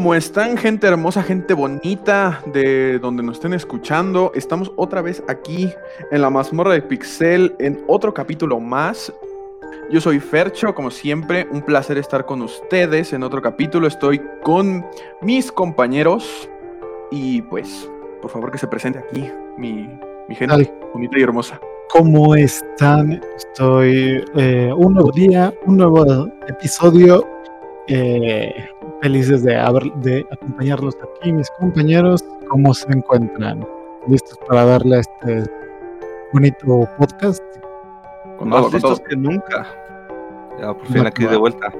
¿Cómo están, gente hermosa, gente bonita de donde nos estén escuchando? Estamos otra vez aquí en la mazmorra de Pixel en otro capítulo más. Yo soy Fercho, como siempre, un placer estar con ustedes en otro capítulo. Estoy con mis compañeros y pues, por favor que se presente aquí mi, mi gente bonita y hermosa. ¿Cómo están? Estoy eh, un nuevo día, un nuevo episodio. eh, felices de, haber- de acompañarlos aquí, mis compañeros. ¿Cómo se encuentran? ¿Listos para darle a este bonito podcast? Con Más todo, con listos todo. que nunca. Ya por fin Va, aquí de vuelta.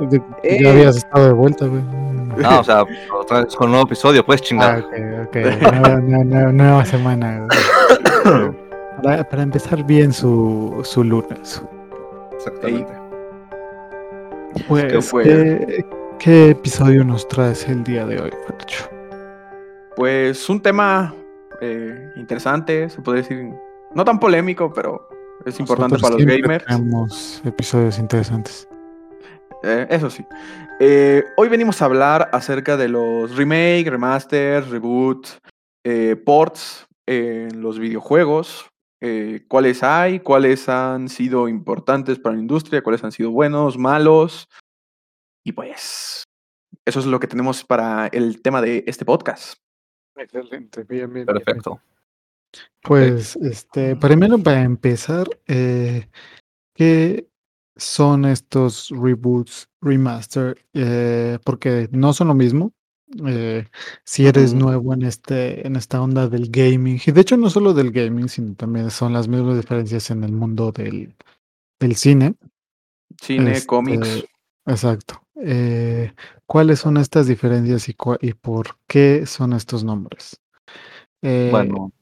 De- Eh. Ya habías estado de vuelta, güey. No, o sea, otra vez con un nuevo episodio, pues Ah, chingada. ok, ok. Nueva, nueva- nueva- semana. Para, para empezar bien su, su lunes. Exactamente. Pues, fue? ¿qué, qué episodio nos traes el día de hoy, Fercho? Pues un tema eh, interesante, se puede decir, no tan polémico, pero es importante para los gamers. Tenemos episodios interesantes. Eh, eso sí. Eh, hoy venimos a hablar acerca de los remake, remaster, reboot, ports en los videojuegos. Eh, cuáles hay, cuáles han sido importantes para la industria, cuáles han sido buenos, malos. Y pues, eso es lo que tenemos para el tema de este podcast. Excelente, bien, bien. Perfecto. Pues, este, primero para empezar, eh, ¿qué son estos reboots, remaster? Eh, porque no son lo mismo. Eh, si eres nuevo en este, en esta onda del gaming, y de hecho no solo del gaming, sino también son las mismas diferencias en el mundo del, del cine. Cine, Este, cómics. Exacto. Eh, ¿cuáles son estas diferencias y, y por qué son estos nombres? Eh, Bueno.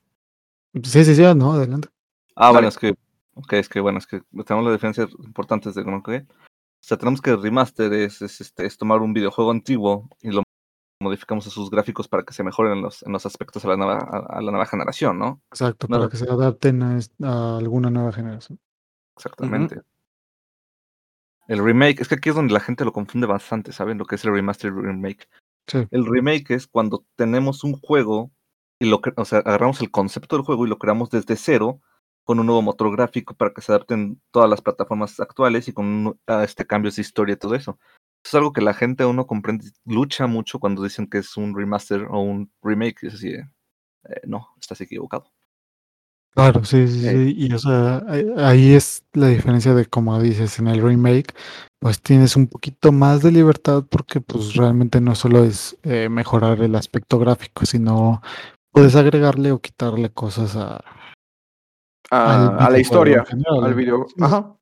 Sí, sí, sí, no, adelante. Ah, bueno, es que. Ok, es que bueno, es que tenemos las diferencias importantes de ¿no? ¿ok? O sea, tenemos que remaster es, es, este, es tomar un videojuego antiguo y lo modificamos sus gráficos para que se mejoren en los, en los aspectos a la nueva, a, a la nueva generación, ¿no? Exacto, No, para que se adapten a, alguna nueva generación. Exactamente. El remake, es que aquí es donde la gente lo confunde bastante, ¿saben? Lo que es el remaster y el remake. Sí, El remake es cuando tenemos un juego y lo o sea, agarramos el concepto del juego y lo creamos desde cero con un nuevo motor gráfico para que se adapten todas las plataformas actuales y con un- este cambios de historia y todo eso. Es algo que la gente aún no comprende, lucha mucho cuando dicen que es un remaster o un remake. Es así, eh, no, estás equivocado. claro, sí, sí, Eh. sí. Y o sea, ahí- es la diferencia de, como dices, en el remake, pues tienes un poquito más de libertad porque pues realmente no solo es eh, mejorar el aspecto gráfico, sino puedes agregarle o quitarle cosas a, A, la historia, al video. Ajá.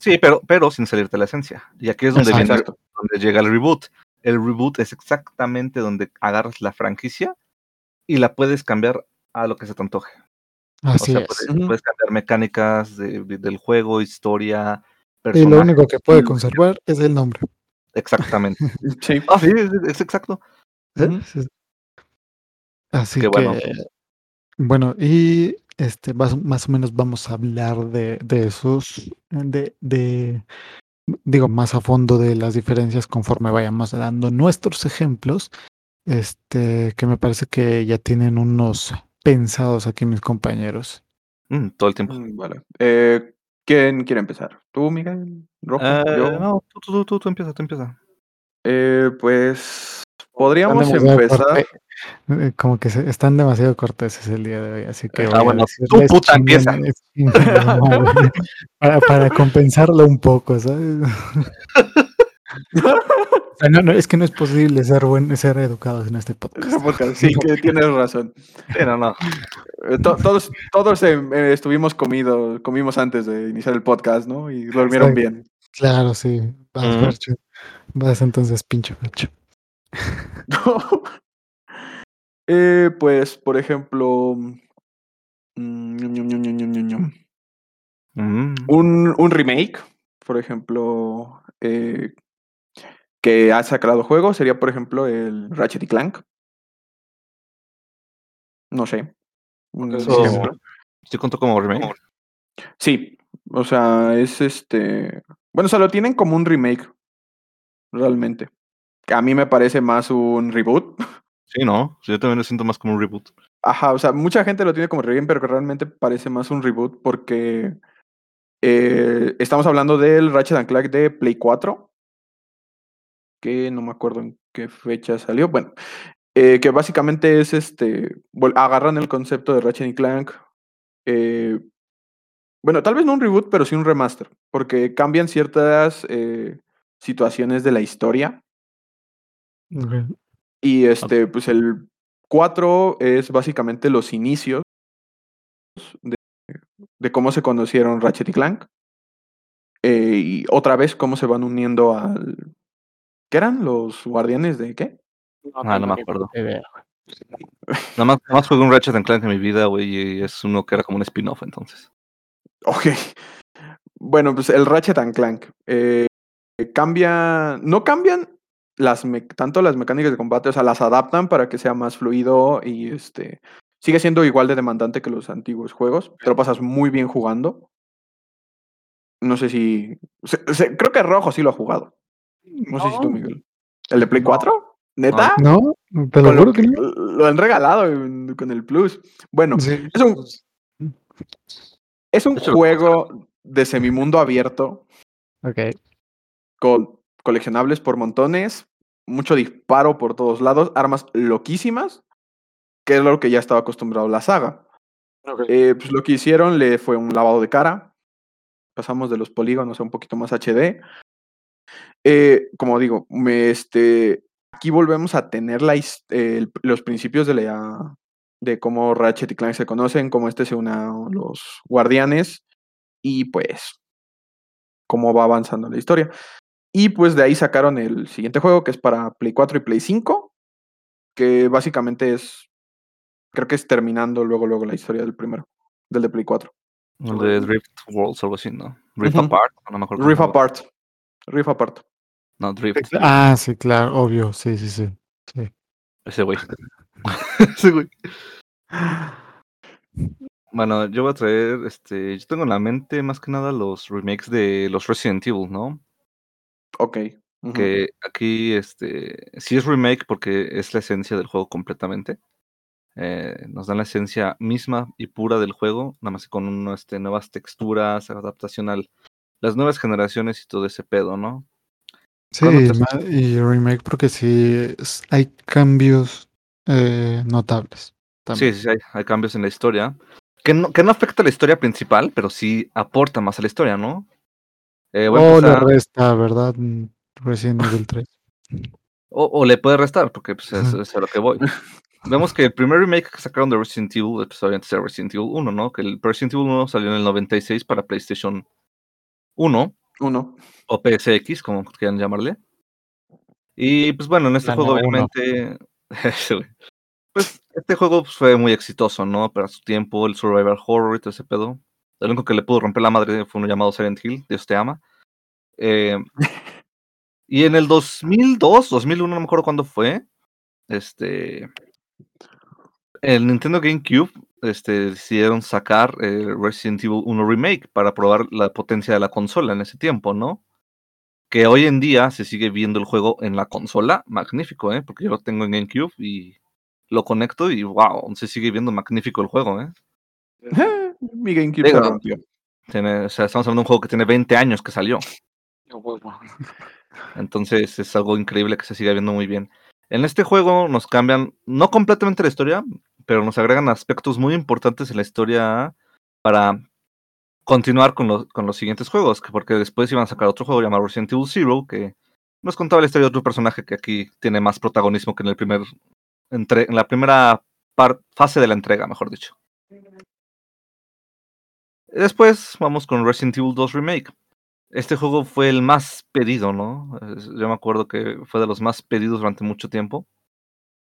Sí, pero, pero sin salirte de la esencia. Y aquí es donde viene donde llega el reboot. El reboot es exactamente donde agarras la franquicia y la puedes cambiar a lo que se te antoje. Así o sea, es. puedes, cambiar mecánicas de- de- del juego, historia, Y lo único que puede conservar es el nombre. Exactamente. Sí. Ah, sí, es, es exacto. Sí. Así Qué que, bueno. bueno, y este más, más o menos vamos a hablar de, de esos, de, de, digo, más a fondo de las diferencias conforme vayamos dando nuestros ejemplos, este, que me parece que ya tienen unos pensados aquí mis compañeros. Mm, todo el tiempo. Mm, Vale. Eh, ¿Quién quiere empezar? ¿Tú, Miguel? ¿Rojo? Eh, ¿Yo? no, tú, tú, tú, tú empieza, tú empieza. Eh, pues podríamos empezar. corte- eh, como que se- están demasiado corteses el día de hoy, así que Ah, bueno, tú, puta, empieza. para, para compensarlo un poco, ¿sabes? Sea, no, no, es que no es posible ser buen, ser educados en este podcast. Sí, que tienes razón. Sí, no. Eh, to- todos todos eh, eh, estuvimos comidos, comimos antes de iniciar el podcast, ¿no? Y durmieron bien. Claro, sí. Vas entonces, pinche Fercho. Eh, pues, por ejemplo, mm. Mm, un, un remake, por ejemplo, eh, que ha sacado juego, sería, por ejemplo, el Ratchet y Clank. No sé. Eso-. ¿Sí contó como remake? Sí, o sea, es este. Bueno, o sea, lo tienen como un remake, realmente. A mí me parece más un reboot. Sí, no, yo también lo siento más como un reboot. Ajá, o sea, mucha gente lo tiene como reboot, pero que realmente parece más un reboot porque eh, estamos hablando del Ratchet and Clank de Play 4, que no me acuerdo en qué fecha salió. Bueno, eh, que básicamente es este, agarran el concepto de Ratchet and Clank. eh, bueno, tal vez no un reboot, pero sí un remaster, porque cambian ciertas situaciones de la historia. Y este, pues el 4 es básicamente los inicios de, de cómo se conocieron Ratchet y Clank. Eh, y otra vez cómo se van uniendo al. ¿Qué eran? ¿Los guardianes de qué? Ah, no me acuerdo. Nada más, nada más jugué un Ratchet and Clank en mi vida, güey, y es uno que era como un spin-off, entonces. Ok. Bueno, pues el Ratchet and Clank. eh, cambia. No cambian las me- tanto las mecánicas de combate, o sea, las adaptan para que sea más fluido y este. Sigue siendo igual de demandante que los antiguos juegos. Te lo pasas muy bien jugando. No sé si. se- se- creo que Rojo sí lo ha jugado. No, sé si tú, Miguel. ¿El de Play No. 4? ¿Neta? No, te lo Con juro que no. lo han regalado en- con el Plus. Bueno, Sí. es un, es un juego de semimundo abierto Ok. con coleccionables por montones, mucho disparo por todos lados, armas loquísimas, que es lo que ya estaba acostumbrado la saga. Eh, pues lo que hicieron le fue un lavado de cara. Pasamos de los polígonos a un poquito más HD. Eh, como digo, me, este, aquí volvemos a tener la, eh, los principios de, la, de cómo Ratchet y Clank se conocen, cómo este se une a los guardianes y pues cómo va avanzando la historia. Y pues de ahí sacaron el siguiente juego que es para Play 4 y Play 5, que básicamente es, creo que es terminando luego, luego la historia del primero, del de Play 4. El de Drift Worlds o algo así, ¿no? Rift. Apart, no me acuerdo. llama. Apart. Riff Apart. No, Drift. Ah, sí, claro, obvio. Sí, sí, sí. sí. Ese güey. Ese güey. Bueno, yo voy a traer, este, yo tengo en la mente más que nada los remakes de los Resident Evil, ¿no? Ok. Que aquí, este, sí es remake porque es la esencia del juego completamente. Eh, nos dan la esencia misma y pura del juego, nada más que con un, este, nuevas texturas, adaptación a las nuevas generaciones y todo ese pedo, ¿no? Sí, ¿Cuándo te- ma- y remake porque sí hay cambios eh, notables. Sí, también. sí, sí, hay, hay cambios en la historia. Que no, que no afecta a la historia principal, pero sí aporta más a la historia, ¿no? Eh, O le empezar- resta, ¿verdad? Resident Evil 3. o, o le puede restar, porque pues, es, es a lo que voy. Vemos que el primer remake que sacaron de Resident Evil, pues obviamente era Resident Evil 1, ¿no? Que el Resident Evil 1 salió en el 96 para PlayStation 1 Uno. o PSX, como quieran llamarle. Y pues bueno, en este La juego obviamente... Pues este juego pues, fue muy exitoso, ¿no? Para su tiempo, el Survivor Horror y todo ese pedo. El único que le pudo romper la madre fue uno llamado Silent Hill, Dios te ama. Eh, y en el 2002, 2001, no me acuerdo cuándo fue, este... El Nintendo GameCube este, decidieron sacar eh, Resident Evil 1 Remake para probar la potencia de la consola en ese tiempo, ¿no? Que hoy en día se sigue viendo el juego en la consola, magnífico, ¿eh? Porque yo lo tengo en GameCube y lo conecto y wow, se sigue viendo magnífico el juego, ¿eh? Mi GameCube Digo, se rompió. Tiene, o sea, estamos hablando de un juego que tiene 20 años que salió. Entonces es algo increíble que se siga viendo muy bien. En este juego nos cambian, no completamente la historia, pero nos agregan aspectos muy importantes en la historia para continuar con, los con los siguientes juegos, que porque después iban a sacar otro juego llamado Resident Evil Zero, que nos contaba la historia de otro personaje que aquí tiene más protagonismo que en el primer entre, en la primera par- fase de la entrega, mejor dicho. Después vamos con Resident Evil 2 Remake. Este juego fue el más pedido, ¿no? Yo me acuerdo que fue de los más pedidos durante mucho tiempo.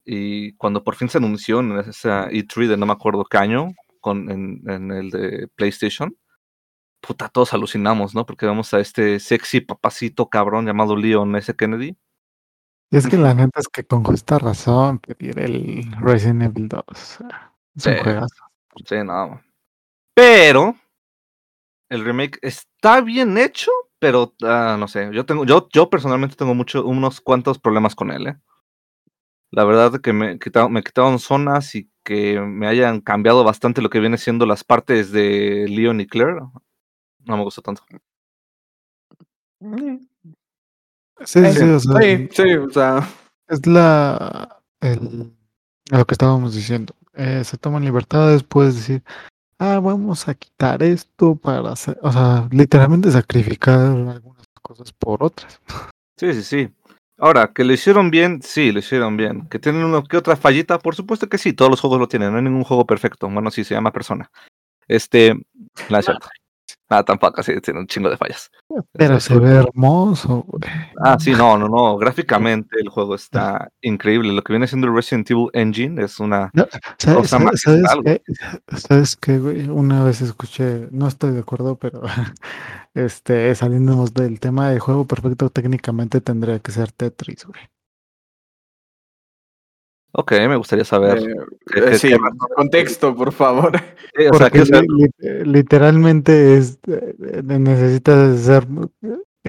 Y cuando por fin se anunció en esa E3 de no me acuerdo qué año, con, en, en el de PlayStation, puta, todos alucinamos, ¿no? Porque vemos a este sexy papacito cabrón llamado Leon S. Kennedy. Y es que la neta es que con justa razón pedir el Resident Evil 2. Es un Sí. juegazo. Sí, no. Pero el remake está bien hecho, pero ah, no sé, yo tengo, yo, yo personalmente tengo mucho, unos cuantos problemas con él, ¿eh? La verdad que me quitaron, me quitaron zonas y que me hayan cambiado bastante lo que viene siendo las partes de Leon y Claire. No me gustó tanto. Sí, eh, sí, o sea, sí, sí, o sea, es la el, lo que estábamos diciendo. Eh, se toman libertades, puedes decir, ah, vamos a quitar esto para hacer, o sea, literalmente sacrificar algunas cosas por otras. Sí, sí, sí. Ahora, que lo hicieron bien, sí, lo hicieron bien. Que tienen una que otra fallita, por supuesto que sí, todos los juegos lo tienen, no hay ningún juego perfecto. Bueno, sí, se llama persona. Este, no es cierto. Nada, tampoco, sí, tiene un chingo de fallas. Pero Este, se ve hermoso, güey. Ah, sí, no, no, no. Gráficamente el juego está increíble. Lo que viene siendo el Resident Evil Engine es una No, ¿sabes, cosa sabes, sabes qué? ¿Sabes qué, güey? Una vez escuché, no estoy de acuerdo, pero este, saliéndonos del tema de juego perfecto, técnicamente tendría que ser Tetris, güey. Ok, me gustaría saber. eh, qué- eh, qué- sí, qué- contexto, por favor. Sí, o sea, literalmente es, eh, necesitas hacer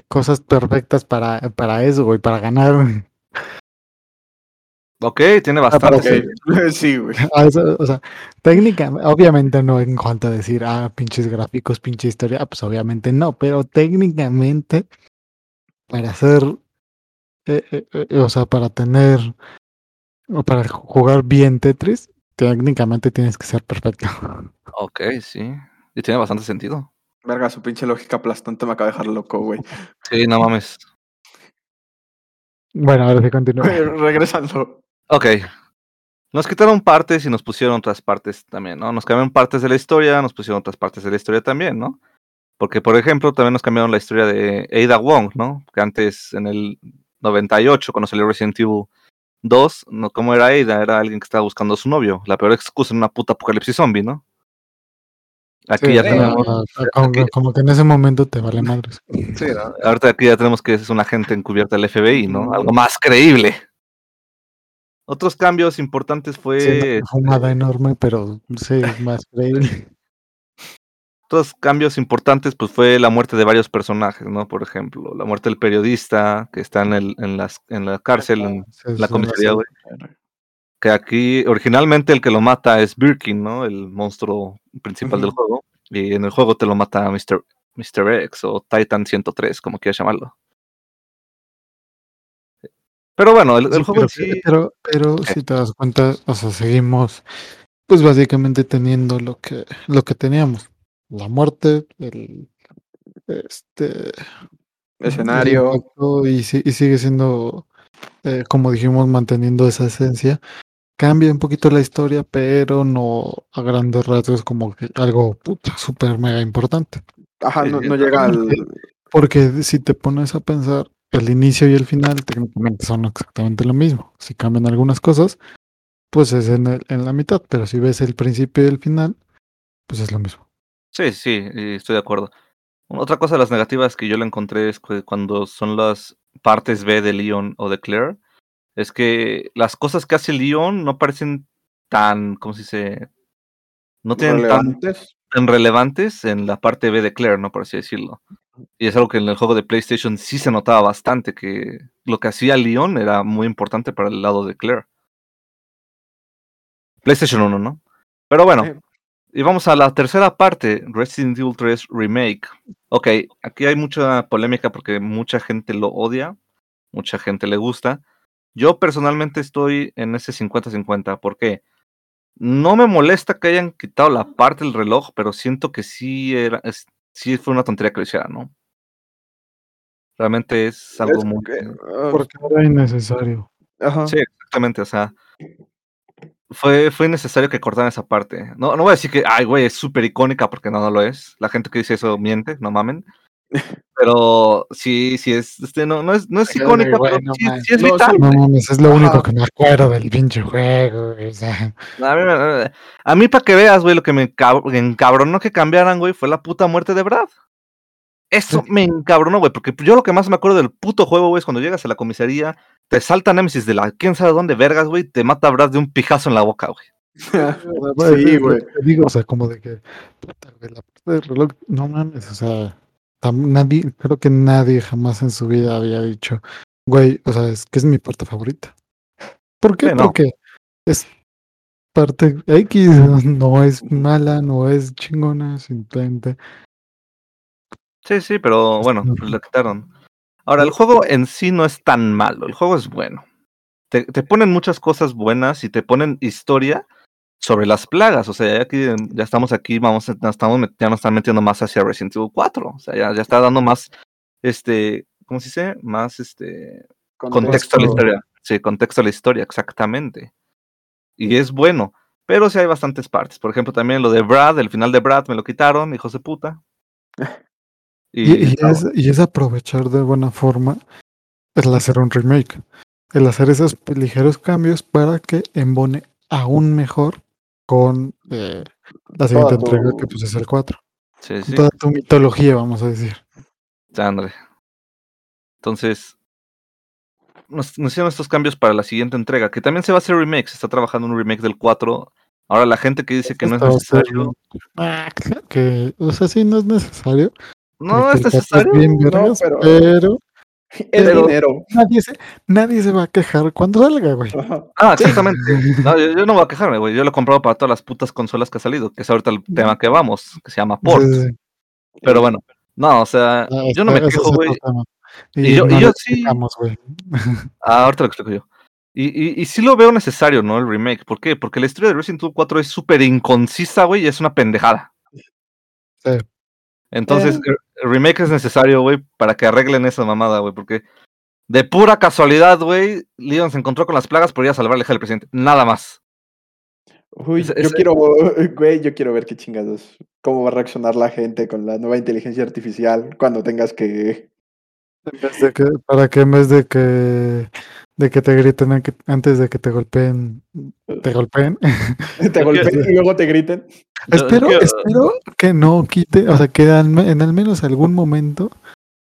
cosas perfectas para, para eso, güey, para ganar. Ok, tiene para bastante. Ok, Sí, güey. A eso, o sea, técnicamente, obviamente no en cuanto a decir, ah, pinches gráficos, pinche historia, ah, pues obviamente no, pero técnicamente para hacer, eh, eh, eh, o sea, para tener, o para jugar bien Tetris, técnicamente tienes que ser perfecto. Ok, sí. Y tiene bastante sentido. Verga, su pinche lógica aplastante me acaba de dejar loco, güey. Sí, no mames. Bueno, ahora sí continúa. Regresando. Ok. Nos quitaron partes y nos pusieron otras partes también, ¿no? Nos cambiaron partes de la historia, nos pusieron otras partes de la historia también, ¿no? Porque, por ejemplo, también nos cambiaron la historia de Ada Wong, ¿no? Que antes, en el 98, cuando salió Resident Evil 2, ¿no? ¿cómo era Ada? Era alguien que estaba buscando a su novio. La peor excusa en una puta apocalipsis zombie, ¿no? Aquí Sí, ya tenemos... como, aquí- como que en ese momento te vale madres. Sí, ¿no? Ahorita aquí ya tenemos que es un agente encubierta del FBI, ¿no? Algo más creíble. Otros cambios importantes fue... Sí, una fumada enorme, pero sí, es más creíble. Otros cambios importantes pues fue la muerte de varios personajes, ¿no? Por ejemplo, la muerte del periodista que está en, el, en, las, en la cárcel, en Sí, la comisaría, güey. Que aquí originalmente el que lo mata es Birkin, ¿no? El monstruo principal del juego. Y en el juego te lo mata Mr. Mr. X o Titan 103, como quieras llamarlo. Pero bueno, el, el Sí, juego pero, sí... pero, pero ¿Qué? si te das cuenta, o sea, seguimos, pues básicamente teniendo lo que, lo que teníamos. La muerte, el este el Escenario. impacto, y, y sigue siendo, eh, como dijimos, manteniendo esa esencia. Cambia un poquito la historia, pero no a grandes rasgos como que algo súper mega importante. Ajá, no, no llega al. Porque si te pones a pensar, el inicio y el final técnicamente son exactamente lo mismo. Si cambian algunas cosas, pues es en, el- en la mitad, pero si ves el principio y el final, pues es lo mismo. Sí, sí, y estoy de acuerdo. Otra cosa de las negativas que yo le encontré es que cuando son las partes B de Leon o de Claire, es que las cosas que hace Leon no parecen tan, ¿cómo se dice? No tienen tan, relevantes. tan relevantes en la parte B de Claire, ¿no? Por así decirlo. Y es algo que en el juego de PlayStation sí se notaba bastante, que lo que hacía Leon era muy importante para el lado de Claire. PlayStation 1, ¿no? Pero bueno, Eh. Y vamos a la tercera parte, Resident Evil 3 Remake. Ok, aquí hay mucha polémica porque mucha gente lo odia, mucha gente le gusta. Yo personalmente estoy en ese 50-50, porque no me molesta que hayan quitado la parte del reloj, pero siento que sí era, es- sí fue una tontería que lo hicieran, ¿no? Realmente es algo Es muy... que, ah, Porque era innecesario. ajá. Sí, exactamente, o sea, fue, fue necesario que cortaran esa parte. No, no voy a decir que, ay, güey, es súper icónica porque no, no lo es. La gente que dice eso miente, no mamen. Pero sí, sí es, este, no, no es, no es icónica, pero no sí, sí es No, vital. No mames, es lo único que me acuerdo del pinche juego. güey, o sea, A mí, a mí para que veas, güey, lo que me encab- encabronó que cambiaran, güey, fue la puta muerte de Brad. Eso me encabronó, güey, porque yo lo que más me acuerdo del puto juego, güey, es cuando llegas a la comisaría, te salta Nemesis de la quién sabe dónde vergas, güey, te mata a Brad de un pijazo en la boca, güey. sí, güey. Digo, o sea, como de que la parte del reloj, no mames, o sea, tam- nadie, creo que nadie jamás en su vida había dicho, güey, o sea, es que es mi parte favorita. ¿Por qué? Sí, no. Porque es parte X, no es mala, no es chingona, simplemente. Sí, sí, pero bueno, no. pues lo quitaron. Ahora, el juego en sí no es tan malo, el juego es bueno. Te, te ponen muchas cosas buenas y te ponen historia sobre las plagas. O sea, ya, aquí, ya estamos aquí, vamos, a- nos estamos, ya nos están metiendo más hacia Resident Evil 4. O sea, ya, ya está dando más, este, ¿cómo se dice? Más, este, contexto a la historia. Sí, contexto a la historia, exactamente. Y es bueno, pero sí hay bastantes partes. Por ejemplo, también lo de Brad, el final de Brad me lo quitaron, hijos de puta. Y, es, y es aprovechar de buena forma el hacer un remake, el hacer esos ligeros cambios para que embone aún mejor con eh, la siguiente tu- entrega que pues es el 4. sí, Con sí, toda tu mitología, vamos a decir. Andre. Entonces, nos, nos hicieron estos cambios para la siguiente entrega, que también se va a hacer remake, se está trabajando un remake del 4. Ahora la gente que dice que no es necesario, Ah, que, o sea, sí, no es necesario. No es necesario. bien No, pero- pero Es Pero- dinero. nadie se, nadie se va a quejar cuando salga, güey. Ajá. Ah, exactamente. No, yo, yo no voy a quejarme, güey. Yo lo he comprado para todas las putas consolas que ha salido, que es ahorita el tema que vamos, que se llama Port. Sí, sí, sí. Pero bueno, no, o sea, Ah, yo no me quejo, güey. Y yo- no y yo sí-. Ah, ahorita lo explico yo. Y, y, y sí lo veo necesario, ¿no? El remake. ¿Por qué? Porque la historia de Resident Evil 4 es súper inconcisa, güey, y es una pendejada. Sí. Entonces, Eh. Remake es necesario, güey, para que arreglen esa mamada, güey, porque de pura casualidad, güey, Leon se encontró con las plagas por ir a salvar la hija del presidente. Nada más. Uy, yo quiero, güey, yo quiero ver qué chingados, cómo va a reaccionar la gente con la nueva inteligencia artificial cuando tengas que... En vez de que, para que en vez de que de que te griten antes de que te golpeen, te golpeen. te golpeen y luego te griten. Espero, espero que no quite, o sea, que en al menos algún momento,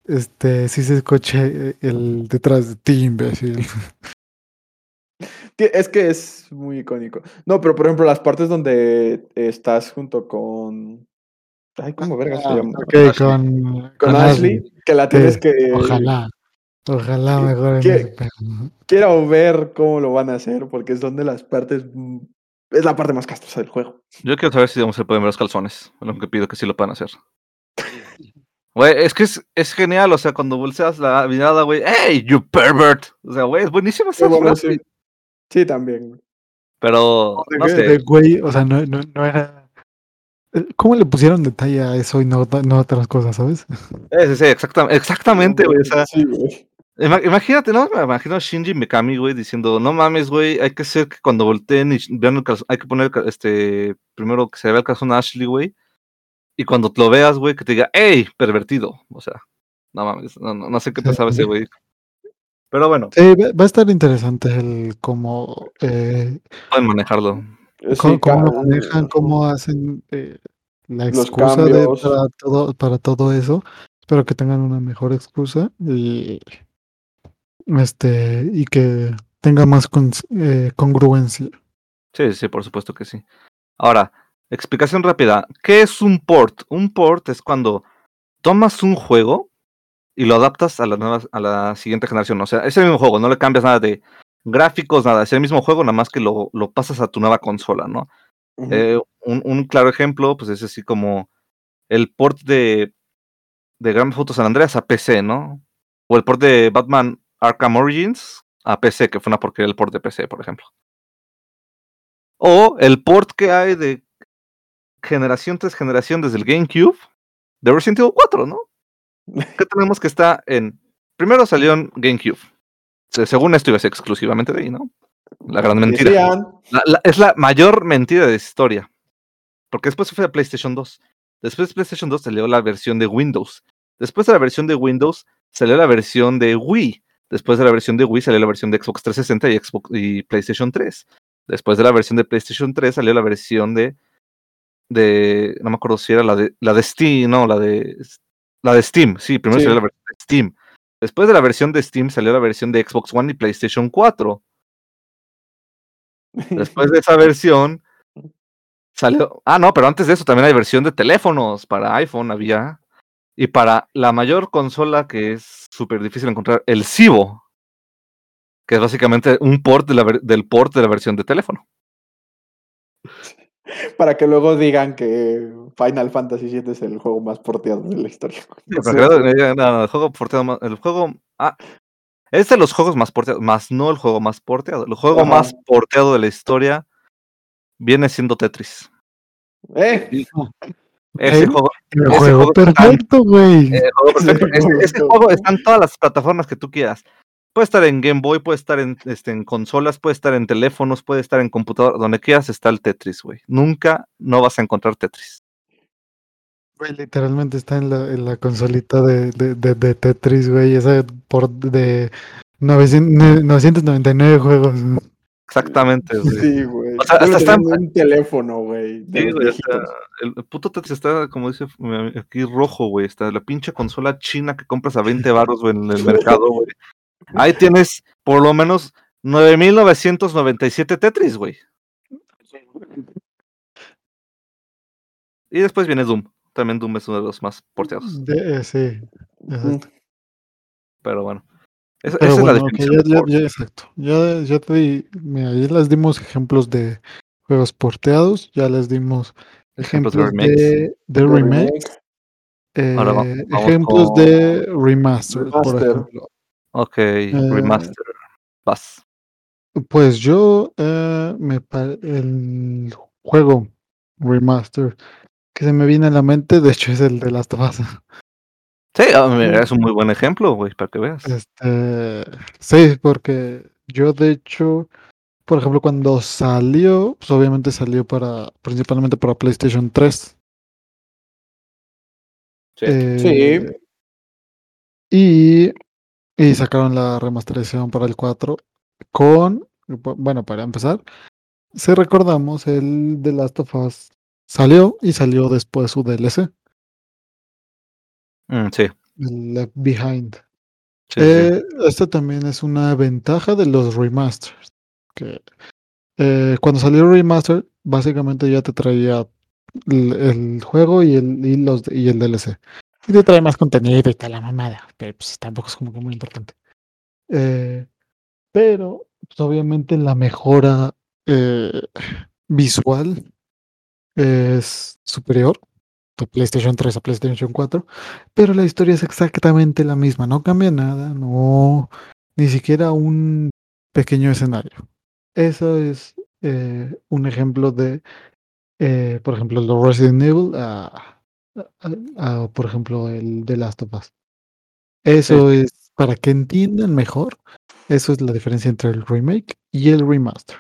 este, sí se escuche el detrás de ti, imbécil. Es que es muy icónico. No, pero por ejemplo, las partes donde estás junto con... Ay, ¿cómo verga se Ah, llama? ok, Ashley. con, Con Ashley, que la tienes que... Ojalá. Ojalá ¿Qué- mejoren qué- ese pedo. Quiero ver cómo lo van a hacer, porque son de las partes... mm, Es la parte más castrosa del juego. Yo quiero saber si digamos, se pueden ver los calzones. Es lo que pido que sí lo puedan hacer. Güey, es que es, es genial, o sea, cuando volteas la mirada, güey, ¡Hey, you pervert! O sea, güey, es buenísima esa Sí, frase. sí. Sí, también. güey. Pero, no sé, güey, o sea, no, no, no era. eh, ¿Cómo le pusieron detalle a eso y no, no a otras cosas, sabes? Sí, sí, exacta- exactamente, güey, o sea, Sí, güey. Ima- imagínate, ¿no? Me imagino a Shinji Mikami, güey, diciendo, no mames, güey, hay que hacer que cuando volteen y vean el calzón, hay que poner, este, primero que se vea el calzón a Ashley, güey, y cuando lo veas, güey, que te diga, ¡Ey, pervertido! O sea, no mames, no, no, no sé qué Sí, pensaba ese sí. güey. Pero bueno, Sí, va a estar interesante el cómo, eh, pueden manejarlo. Sí, cómo, cómo lo manejan, cómo hacen eh, la excusa de, para, todo, para todo eso. Espero que tengan una mejor excusa y, este, y que tenga más eh, congruencia. Sí, sí, por supuesto que sí. Ahora, explicación rápida. ¿Qué es un port? Un port es cuando tomas un juego y lo adaptas a la nueva, a la siguiente generación. O sea, es el mismo juego, no le cambias nada de gráficos, nada, es el mismo juego, nada más que lo, lo pasas a tu nueva consola, ¿no? Eh, un, un claro ejemplo, pues es así como el port de, de Grand Theft Auto San Andreas a PC, ¿no? O el port de Batman Arkham Origins a PC, que fue una porquería el port de PC, por ejemplo. O el port que hay de generación tras generación desde el GameCube de Resident Evil 4, ¿no? Que tenemos que está en. Primero salió en GameCube. Se- Según esto iba a ser exclusivamente de ahí, ¿no? La gran mentira. Decían, La- la- es la mayor mentira de la historia. Porque después fue a PlayStation 2. Después de PlayStation 2 salió la versión de Windows. Después de la versión de Windows salió la versión de Wii. Después de la versión de Wii salió la versión de Xbox 360 y, Xbox, y PlayStation 3. Después de la versión de PlayStation 3 salió la versión de. de no me acuerdo si era la de, la de Steam, no, la de. La de Steam, sí, primero Sí. salió la versión de Steam. Después de la versión de Steam salió la versión de Xbox One y PlayStation 4. Después de esa versión Salió. Ah, no, pero antes de eso también hay versión de teléfonos para iPhone, había. Y para la mayor consola que es súper difícil encontrar, el Cibo, que es básicamente un port de la ver- del port de la versión de teléfono. Para que luego digan que Final Fantasy VII es el juego más porteado de la historia. No no digan, no, no, el juego porteado más- el juego. Ah, es de los juegos más porteados, más no el juego más porteado. El juego Ajá. más porteado de la historia viene siendo Tetris. Eh, Ese ¿Eh? juego, El Ese juego perfecto, güey. Eh, juego está en todas las plataformas que tú quieras. Puede estar en Game Boy, puede estar en, este, en consolas, puede estar en teléfonos, puede estar en computador, donde quieras está el Tetris, güey. Nunca no vas a encontrar Tetris. Güey, literalmente está en la, en la consolita de, de, de, de Tetris, güey. Esa por de 900 999 juegos. Exactamente, güey. sí, güey. O sea, hasta está- un teléfono, güey. Sí, güey, el puto Tetris está, como dice aquí, rojo, güey. Está la pinche consola china que compras a 20 baros, güey, en el mercado, güey. Ahí tienes por lo menos 9.997 Tetris, güey. Y después viene Doom. También Doom es uno de los más porteados. De- eh, sí. exacto. Pero bueno. Esa, Pero esa es la bueno, ya, de ya- ya- exacto. Ya, ya te di, mira, ya les dimos ejemplos de juegos porteados, ya les dimos Ejemplos ejemplos de remakes. de, remakes, Ahora eh, vamos ejemplos con de remaster, por ejemplo. Ok, Eh, remaster. Vas. Pues yo eh, me el juego remaster que se me viene a la mente, de hecho es el de Last of Us. Sí, ah, es un muy buen ejemplo, güey, para que veas. Este, sí, porque yo de hecho, por ejemplo, cuando salió, pues obviamente salió para, principalmente para PlayStation 3. Sí. eh, Y, y sacaron la remasterización para el 4 con, bu- bueno, para empezar, si recordamos, el de Last of Us salió y salió después su DLC, Mm, sí, el Left Behind. sí. Eh, esto también es una ventaja de los remasters. Que eh, cuando salió el remaster, básicamente ya te traía el, el juego y el, y, los, y el DLC. Y te trae más contenido y tal la mamada. Pero pues tampoco es como que muy importante. Eh, pero, pues, obviamente, la mejora eh, visual es superior de PlayStation 3 a PlayStation 4, pero la historia es exactamente la misma, no cambia nada, no, ni siquiera un pequeño escenario. Eso es eh, un ejemplo de, eh, por ejemplo, los Resident Evil a, a- a, por ejemplo, el de Last of Us. Eso es, para que entiendan mejor, eso es la diferencia entre el remake y el remaster.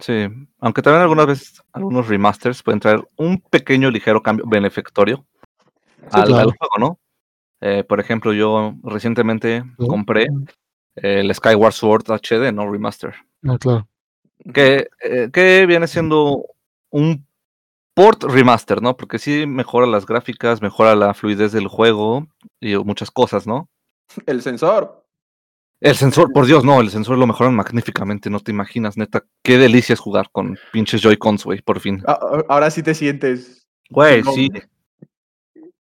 Sí, aunque también algunas veces algunos remasters pueden traer un pequeño ligero cambio benefactorio al, al claro. juego, ¿no? Eh, por ejemplo, yo recientemente ¿no? compré el Skyward Sword HD, no remaster, Ah, claro. que, eh, que viene siendo un port remaster, ¿no? Porque sí mejora las gráficas, mejora la fluidez del juego y muchas cosas, ¿no? El sensor. El sensor, por Dios, no, el sensor lo mejoran magníficamente, no te imaginas, neta, qué delicia es jugar con pinches Joy-Cons, güey, por fin. A- a- Ahora sí te sientes. Güey, sí.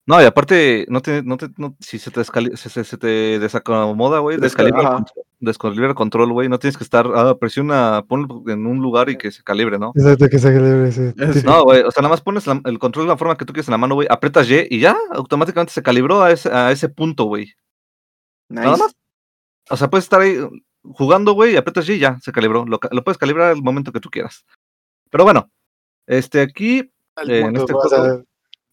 No, y aparte, no te, no te, no- si se te, descali- se, se- se te desacomoda, güey, Desca- descalibra, el ajá. control- descalibra el control, güey, no tienes que estar, ah, presiona, ponlo en un lugar y que se calibre, ¿no? Exacto, que se calibre Es- tipo. No, güey, o sea, nada más pones la- el control de la forma que tú quieres en la mano, güey, aprietas Y y ya, automáticamente se calibró a ese, a ese punto, güey. Nada más. O sea, puedes estar ahí jugando, güey, y aprietas Y y ya, se calibró. Lo, puedes calibrar al momento que tú quieras. Pero bueno, este, aquí, eh, en este o sea, juego,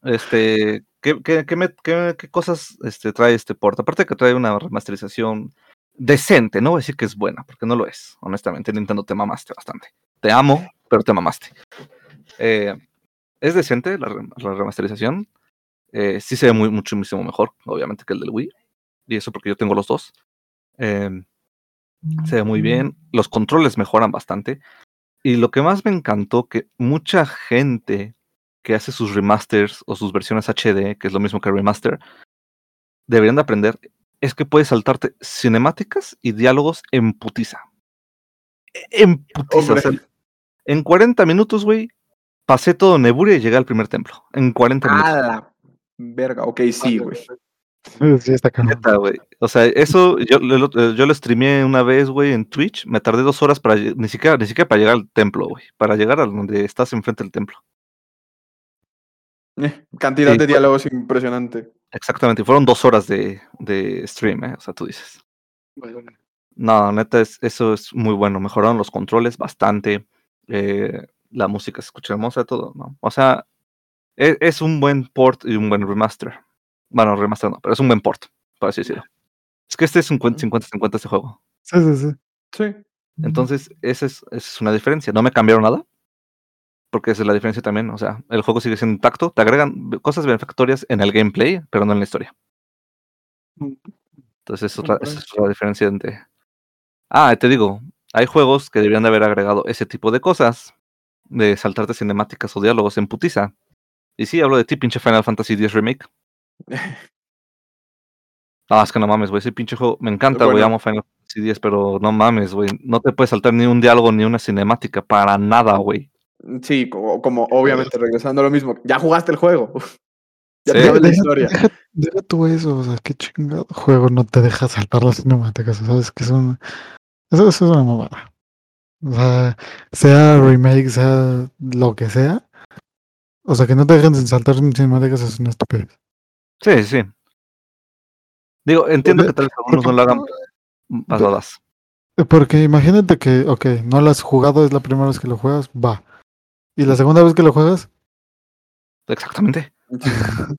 este, ¿qué, qué, qué cosas este, trae este port? Aparte que trae una remasterización decente, no voy a decir que es buena, porque no lo es, honestamente, Nintendo te mamaste bastante. Te amo, pero te mamaste. Eh, es decente la remasterización. Eh, sí se ve muy, muchísimo mejor, obviamente, que el del Wii. Y eso porque yo tengo los dos. Em, se ve muy bien. Los controles mejoran bastante. Y lo que más me encantó, que mucha gente que hace sus remasters o sus versiones HD, que es lo mismo que remaster, deberían de aprender, es que puedes saltarte cinemáticas y diálogos en putiza. En putiza. o sea, Hombre. en 40 minutos, güey, pasé todo Neburia y llegué al primer templo en 40 minutos. A la verga. Ok, sí, güey. Sí, está cabrón. Neta, güey. O sea, eso yo, lo- lo- yo lo streameé una vez, güey, en Twitch. Me tardé dos horas para ni siquiera, ni siquiera para llegar al templo, güey. Para llegar a donde estás enfrente del templo. Eh, cantidad Sí, de fue- diálogos impresionante. Exactamente. y Fueron dos horas de, de stream, ¿eh? O sea, tú dices. No, neta, es, eso es muy bueno. Mejoraron los controles bastante. eh, la música se escucha hermosa, todo, ¿no? O sea, e- es, un buen port y un buen remaster. Bueno, remaster no, pero es un buen port, por así decirlo. Es que este es un 50-50 este juego. Sí, sí, sí. Sí. Entonces, esa es, esa es una diferencia. No me cambiaron nada. Porque esa es la diferencia también. O sea, el juego sigue siendo intacto. Te agregan cosas benefactorias en el gameplay, pero no en la historia. Entonces, es otra, esa es otra diferencia entre. Ah, te digo, hay juegos que deberían de haber agregado ese tipo de cosas. De saltarte cinemáticas o diálogos en putiza. Y sí, hablo de ti, pinche Final Fantasy X Remake. No, es que no mames, güey. Ese pinche juego me encanta, güey. Bueno. Amo Final Fantasy X, pero no mames, güey. No te puedes saltar ni un diálogo ni una cinemática para nada, güey. Sí, como, como obviamente regresando a lo mismo. Ya jugaste el juego. ya Sí. te sabes la historia. Deja, deja tú eso, o sea, qué chingado juego no te deja saltar las cinemáticas, ¿sabes? Que es un... Eso, eso es una mamada. O sea, sea remake, sea lo que sea. O sea, que no te dejen de saltar cinemáticas es una estupidez. Sí, sí. Digo, entiendo que tal vez algunos no lo hagan. Vas, vas, vas. Porque imagínate que, ok, no lo has jugado, es la primera vez que lo juegas, va. Y la segunda vez que lo juegas, Exactamente.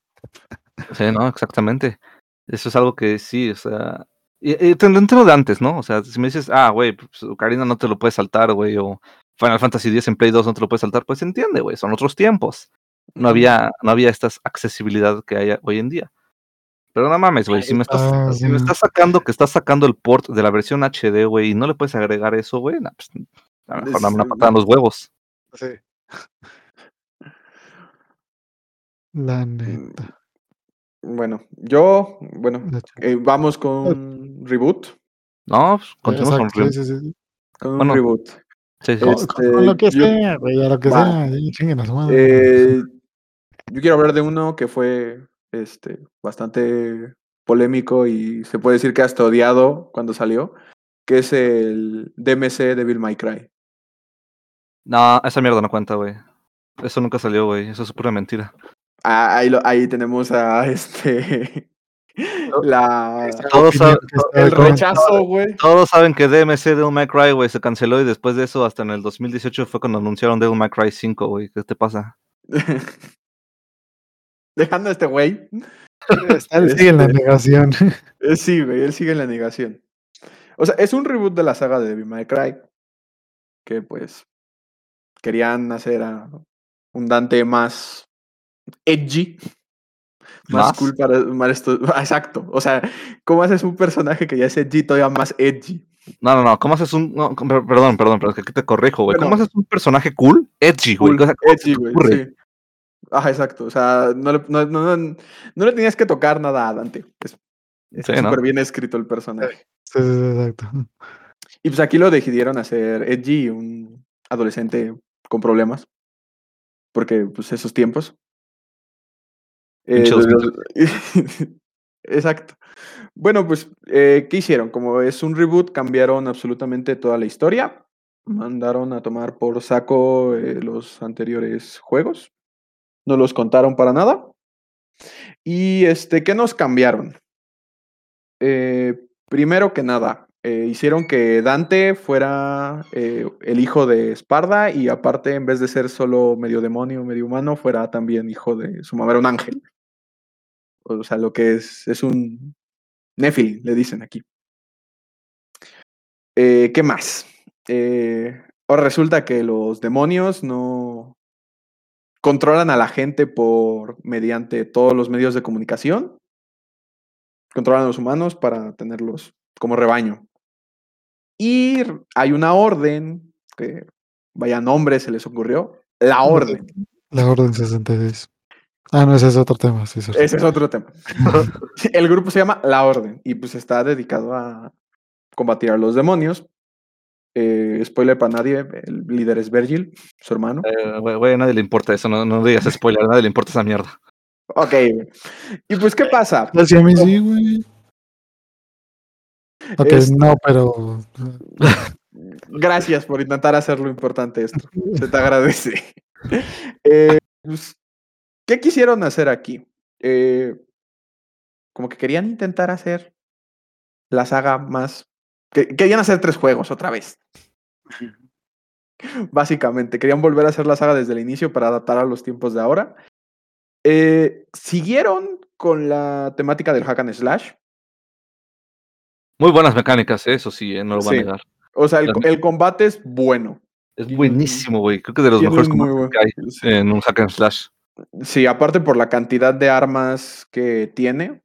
Sí, no, exactamente. Eso es algo que sí, o sea. Y, y te entiendo de antes, ¿no? O sea, si me dices, ah, güey, pues Ocarina no te lo puedes saltar, güey, o Final Fantasy X en Play 2 no te lo puedes saltar, pues entiende, güey, son otros tiempos. No había, no había esta accesibilidad que hay hoy en día. Pero no mames, güey, si me estás, Ah, si me estás sacando que estás sacando el port de la versión HD, güey, y no le puedes agregar eso, güey, nah, pues, a lo mejor dame una patada en los huevos. Sí. La neta. Bueno, yo, bueno, eh, vamos con reboot. No, pues, continuamos con sí, sí, sí. Con Bueno, un reboot. Sí, sí, Con, sí. Este, con lo que yo- sea, güey, a lo que Va. sea, madre. Eh, yo quiero hablar de uno que fue este, bastante polémico y se puede decir que hasta odiado cuando salió, que es el DMC Devil May Cry. No, esa mierda no cuenta, güey. Eso nunca salió, güey. Eso es pura mentira. Ah, ahí, lo- ahí tenemos a este. la, todos saben- el rechazo, güey. Todos saben que DMC Devil May Cry, güey, se canceló y después de eso, hasta en el 2018 fue cuando anunciaron Devil May Cry 5, güey. ¿Qué te pasa? Dejando a este güey. Él sigue en la Este, negación. Sí, güey, él sigue en la negación. O sea, es un reboot de la saga de Devil May Cry. Que pues querían hacer a un Dante más edgy. Más, ¿Más? cool para más esto- Exacto. O sea, ¿cómo haces un personaje que ya es edgy todavía más edgy? No, no, no. ¿Cómo haces un. no, perdón, perdón, pero es que aquí te corrijo, güey. ¿Cómo haces un personaje cool? Edgy, güey. Cool, O sea, ¿cómo se edgy, güey. Sí. Ajá, exacto. O sea, no le, no, no- no- no le tenías que tocar nada a Dante. Es, Sí, ¿no? súper bien escrito el personaje. Sí, sí, sí, exacto. Y pues aquí lo decidieron hacer edgy, un adolescente con problemas. Porque, pues, esos tiempos. Eh, Pinche los- los- Exacto. Bueno, pues, eh, ¿qué hicieron? Como es un reboot, cambiaron absolutamente toda la historia. Mandaron a tomar por saco eh, los anteriores juegos. No los contaron para nada. Y este, ¿qué nos cambiaron? Eh, primero que nada, eh, hicieron que Dante fuera eh, el hijo de Esparda y aparte, en vez de ser solo medio demonio, medio humano, fuera también hijo de su mamá, era un ángel. O sea, lo que es, es un Nephilim, le dicen aquí. ¿Qué más? Ahora resulta que los demonios no controlan a la gente por mediante todos los medios de comunicación. Controlan a los humanos para tenerlos como rebaño. Y hay una orden que vaya nombre se les ocurrió. La orden. La Orden 66. Ah, no, ese es otro tema, sí. Ese es otro tema. El grupo se llama La Orden y pues está dedicado a combatir a los demonios. Eh, spoiler para nadie, el líder es Virgil, su hermano. Eh, güey, a nadie le importa eso, no, no digas spoiler, a nadie le importa esa mierda. Ok. Y pues, ¿qué pasa? Así a mí sí, güey. Ok, Es- no, pero. Gracias por intentar hacerlo importante esto. Se te agradece. Eh, pues, ¿Qué quisieron hacer aquí? Eh, como que querían intentar hacer la saga más. Que- querían hacer tres juegos otra vez. Básicamente, querían volver a hacer la saga desde el inicio para adaptar a los tiempos de ahora. Eh, siguieron con la temática del hack and slash. Muy buenas mecánicas, eh, eso sí, eh, no lo voy Sí. a negar. O sea, el, el combate es bueno. Es buenísimo, güey. Creo que de los mejores combates que hay sí. en un hack and slash. Sí, aparte por la cantidad de armas que tiene.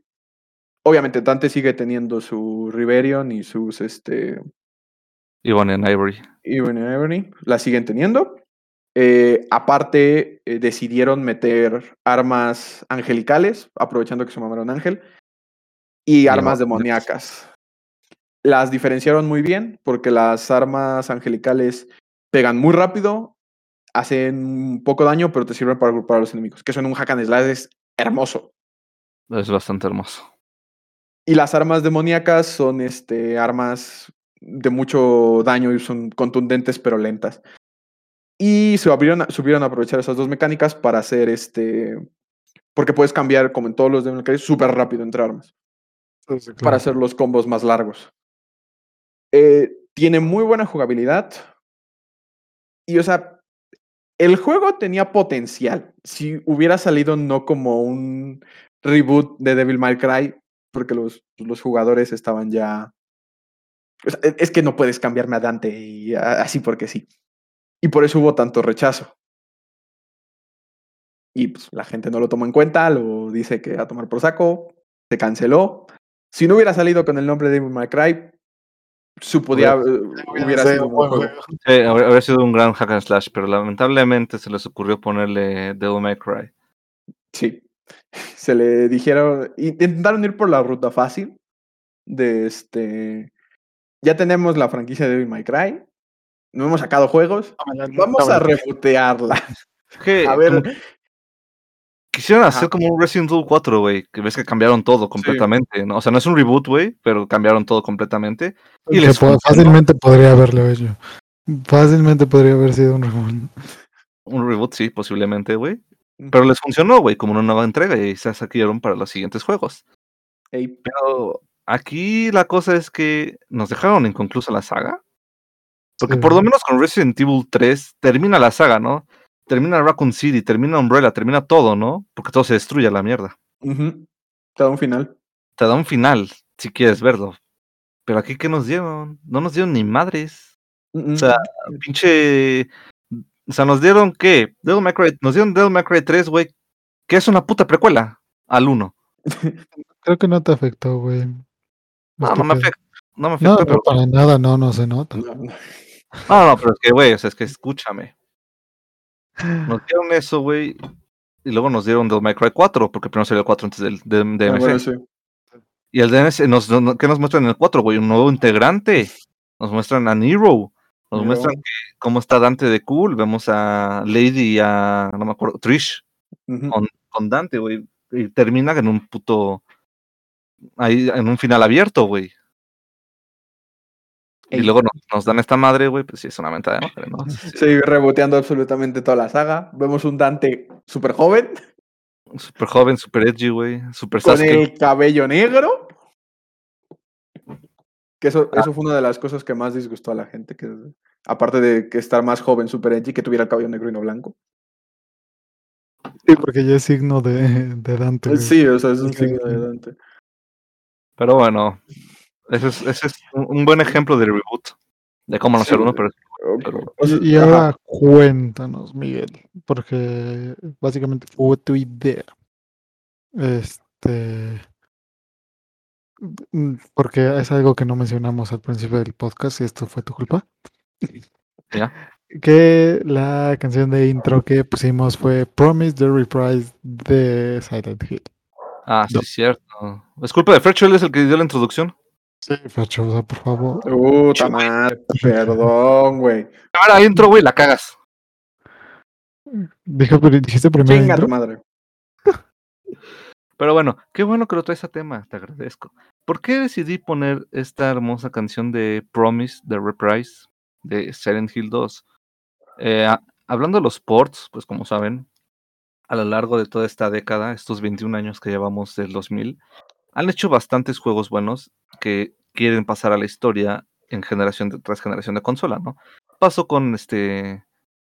Obviamente Dante sigue teniendo su Riverion y sus este Ivan en Ivory. Even and Ebony, la siguen teniendo. Eh, aparte, eh, decidieron meter armas angelicales, aprovechando que su mamá era un ángel, y armas no, demoníacas. Las diferenciaron muy bien porque las armas angelicales pegan muy rápido, hacen poco daño, pero te sirven para agrupar a los enemigos. Que eso en un hack and slash es hermoso. Es bastante hermoso. Y las armas demoníacas son este, armas de mucho daño y son contundentes pero lentas. Y se abrieron, a- supieron aprovechar esas dos mecánicas para hacer este. Porque puedes cambiar, como en todos los Devil May Cry, súper rápido entre armas. Para hacer los combos más largos. Eh, tiene muy buena jugabilidad. Y, o sea, el juego tenía potencial. Si hubiera salido no como un reboot de Devil May Cry, porque los, los jugadores estaban ya. o sea, es que no puedes cambiarme a Dante y a- así porque sí. Y por eso hubo tanto rechazo. Y pues, la gente no lo tomó en cuenta, lo dice que a tomar por saco, se canceló. Si no hubiera salido con el nombre de Devil May Cry, su podía, eh, hubiera sido un buen juego. Sí, habría, habría sido un gran hack and slash, pero lamentablemente se les ocurrió ponerle Devil May Cry. Sí. Se le dijeron. Intentaron ir por la ruta fácil. De este. Ya tenemos la franquicia de Devil May Cry. No hemos sacado juegos. Vamos a rebotearla. A ver. quisieron Ajá. hacer como un Resident Evil 4, güey, que ves que cambiaron todo completamente, ¿no? O sea, no es un reboot, güey, pero cambiaron todo completamente. Y Que les po- funcionó. fácilmente podría haberlo hecho. Fácilmente podría haber sido un reboot. Un reboot, sí, posiblemente, güey. Pero les funcionó, güey, como una nueva entrega y se saquearon para los siguientes juegos. Ey, Pero aquí la cosa es que nos dejaron inconclusa la saga. Porque Sí. por lo menos con Resident Evil 3 termina la saga, ¿no? Termina Raccoon City, termina Umbrella, termina todo, ¿no? Porque todo se destruye a la mierda. Te da un final. Te da un final, si quieres verlo. Pero aquí, ¿qué nos dieron? No nos dieron ni madres. Mm, sea, Pinche. O sea, nos dieron qué? Devil May Cry- nos dieron Devil May Cry 3, güey. Que es una puta precuela al 1. Creo que no te afectó, güey. No, no me pedo. afecta. No me No, afecta, no, pero. para nada, no, no se nota. no, no. Pero es que, güey, o sea, es que escúchame. Nos dieron eso, güey. Y luego nos dieron Devil May Cry 4, porque primero salió el 4 antes del, Ah, DMC. bueno, sí. Y el DMC, nos, no- ¿qué nos muestran en el 4, güey? Un nuevo integrante. Nos muestran a Nero. Nos Nero. muestran que- cómo está Dante de cool. Vemos a Lady y a, no me acuerdo, Trish con, con Dante, güey. Y termina en un puto. Ahí, en un final abierto, güey. Y luego nos, nos dan esta madre, güey, pues sí, es una mentada de madre, ¿no? Sí, sí. Reboteando absolutamente toda la saga. Vemos un Dante súper joven, Super joven, super edgy, güey. Super con Sasuke. el cabello negro. Que eso, Ah. eso fue una de las cosas que más disgustó a la gente. Que, aparte de que estar más joven, super edgy, que tuviera el cabello negro y no blanco. Sí, porque ya es signo de, de Dante. Sí, o sea, es un Sí, signo de. Dante. Pero bueno, ese es, ese es un buen ejemplo de reboot. De cómo no Sí, hacer uno, pero Y, y ajá. ahora cuéntanos, Miguel, porque básicamente fue tu idea. Este. Mm, Porque es algo que no mencionamos al principio del podcast y esto fue tu culpa. Ya. Que la canción de intro que pusimos fue Promise the Reprise de Silent Hill. Ah, sí, No. es cierto. Es culpa de Frecho, él es el que dio la introducción. Sí, Fachosa, por favor. Puta madre, perdón, güey. Ahora intro, güey, la cagas. Dije, pero dijiste primero. Chinga tu madre. Pero bueno, qué bueno que lo traes a tema, te agradezco. ¿Por qué decidí poner esta hermosa canción de Promise de Reprise de Silent Hill 2? Eh, hablando de los ports, pues como saben, a lo largo de toda esta década, estos 21 años que llevamos del 2000, han hecho bastantes juegos buenos que quieren pasar a la historia en generación tras generación de consola, ¿no? Pasó con este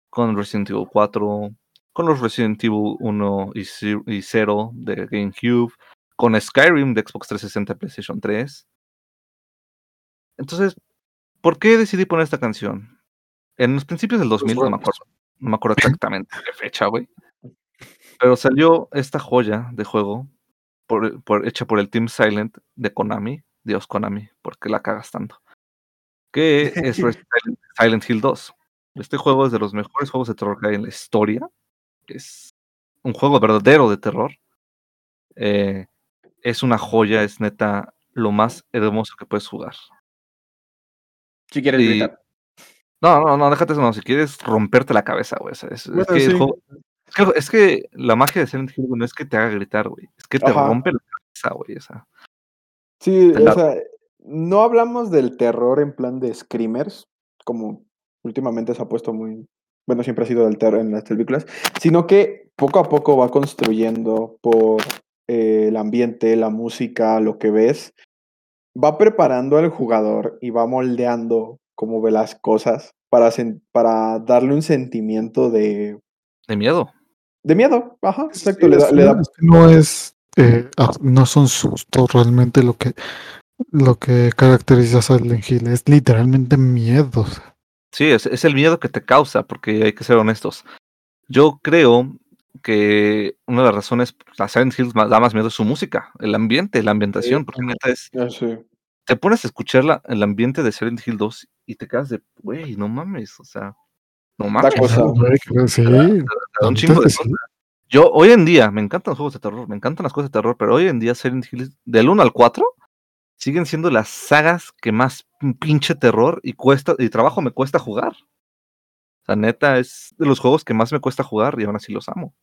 con Resident Evil 4, con los Resident Evil 1 y, ci- y 0 de GameCube, con Skyrim de Xbox 360 y PlayStation 3. Entonces, ¿por qué decidí poner esta canción? En los principios del 2000, no me acuerdo, no me acuerdo exactamente qué fecha, güey. Pero salió esta joya de juego por, por- hecha por el Team Silent de Konami. Dios Konami, ¿por qué la cagas tanto? Que es Silent- Silent Hill 2. Este juego es de los mejores juegos de terror que hay en la historia. Es un juego verdadero de terror. Eh, es una joya, es neta lo más hermoso que puedes jugar. Si quieres Y- gritar. No, no, no, déjate eso, no. Si quieres romperte la cabeza, güey. es, que el sí. juego- es que, es que la magia de Silent Hill no es que te haga gritar, güey. Es que te Ajá. rompe la cabeza, güey. O sea, Sí, la- o sea, no hablamos del terror en plan de screamers, como últimamente se ha puesto muy, bueno, siempre ha sido del terror en las películas, sino que poco a poco va construyendo por eh, el ambiente, la música, lo que ves, va preparando al jugador y va moldeando cómo ve las cosas para, para darle un sentimiento de, de miedo. de miedo. Ajá, Sí, exacto. le da- le no es, eh, ah, no son sustos realmente lo que, lo que caracteriza a Silent Hill, es literalmente miedo. o sea. Sí, es, es el miedo que te causa, porque hay que ser honestos. Yo creo que una de las razones a Silent Hill ma- da más miedo es su música, el ambiente, la ambientación, porque neta es, Ah, sí. te pones a escuchar la- el ambiente de Silent Hill 2 y te quedas de, güey, no mames, o sea, no mames, cosa. Sí, da un chingo de sí. cosas. Yo hoy en día, me encantan los juegos de terror, me encantan las cosas de terror, pero hoy en día Silent Hill, del 1 al 4, siguen siendo las sagas que más pinche terror y cuesta, y trabajo me cuesta jugar. O sea, neta, es de los juegos que más me cuesta jugar y aún así los amo.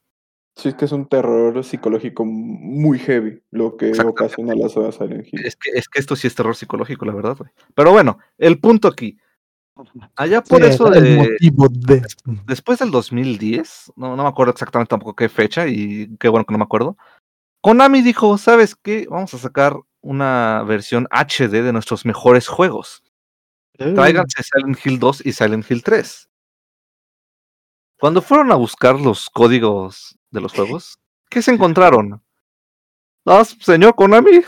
Sí, es que es un terror psicológico muy heavy lo que ocasiona la saga Silent Hill. Es que, es que esto sí es terror psicológico, la verdad, güey. Pero bueno, el punto aquí. Allá por Sí, eso el de, motivo de. después del 2010, no, no me acuerdo exactamente tampoco qué fecha y qué bueno que no me acuerdo. Konami dijo, ¿sabes qué? Vamos a sacar una versión HD de nuestros mejores juegos. Tráiganse Silent Hill 2 y Silent Hill 3. Cuando fueron a buscar los códigos de los juegos, ¿qué se encontraron? Ah, señor Konami,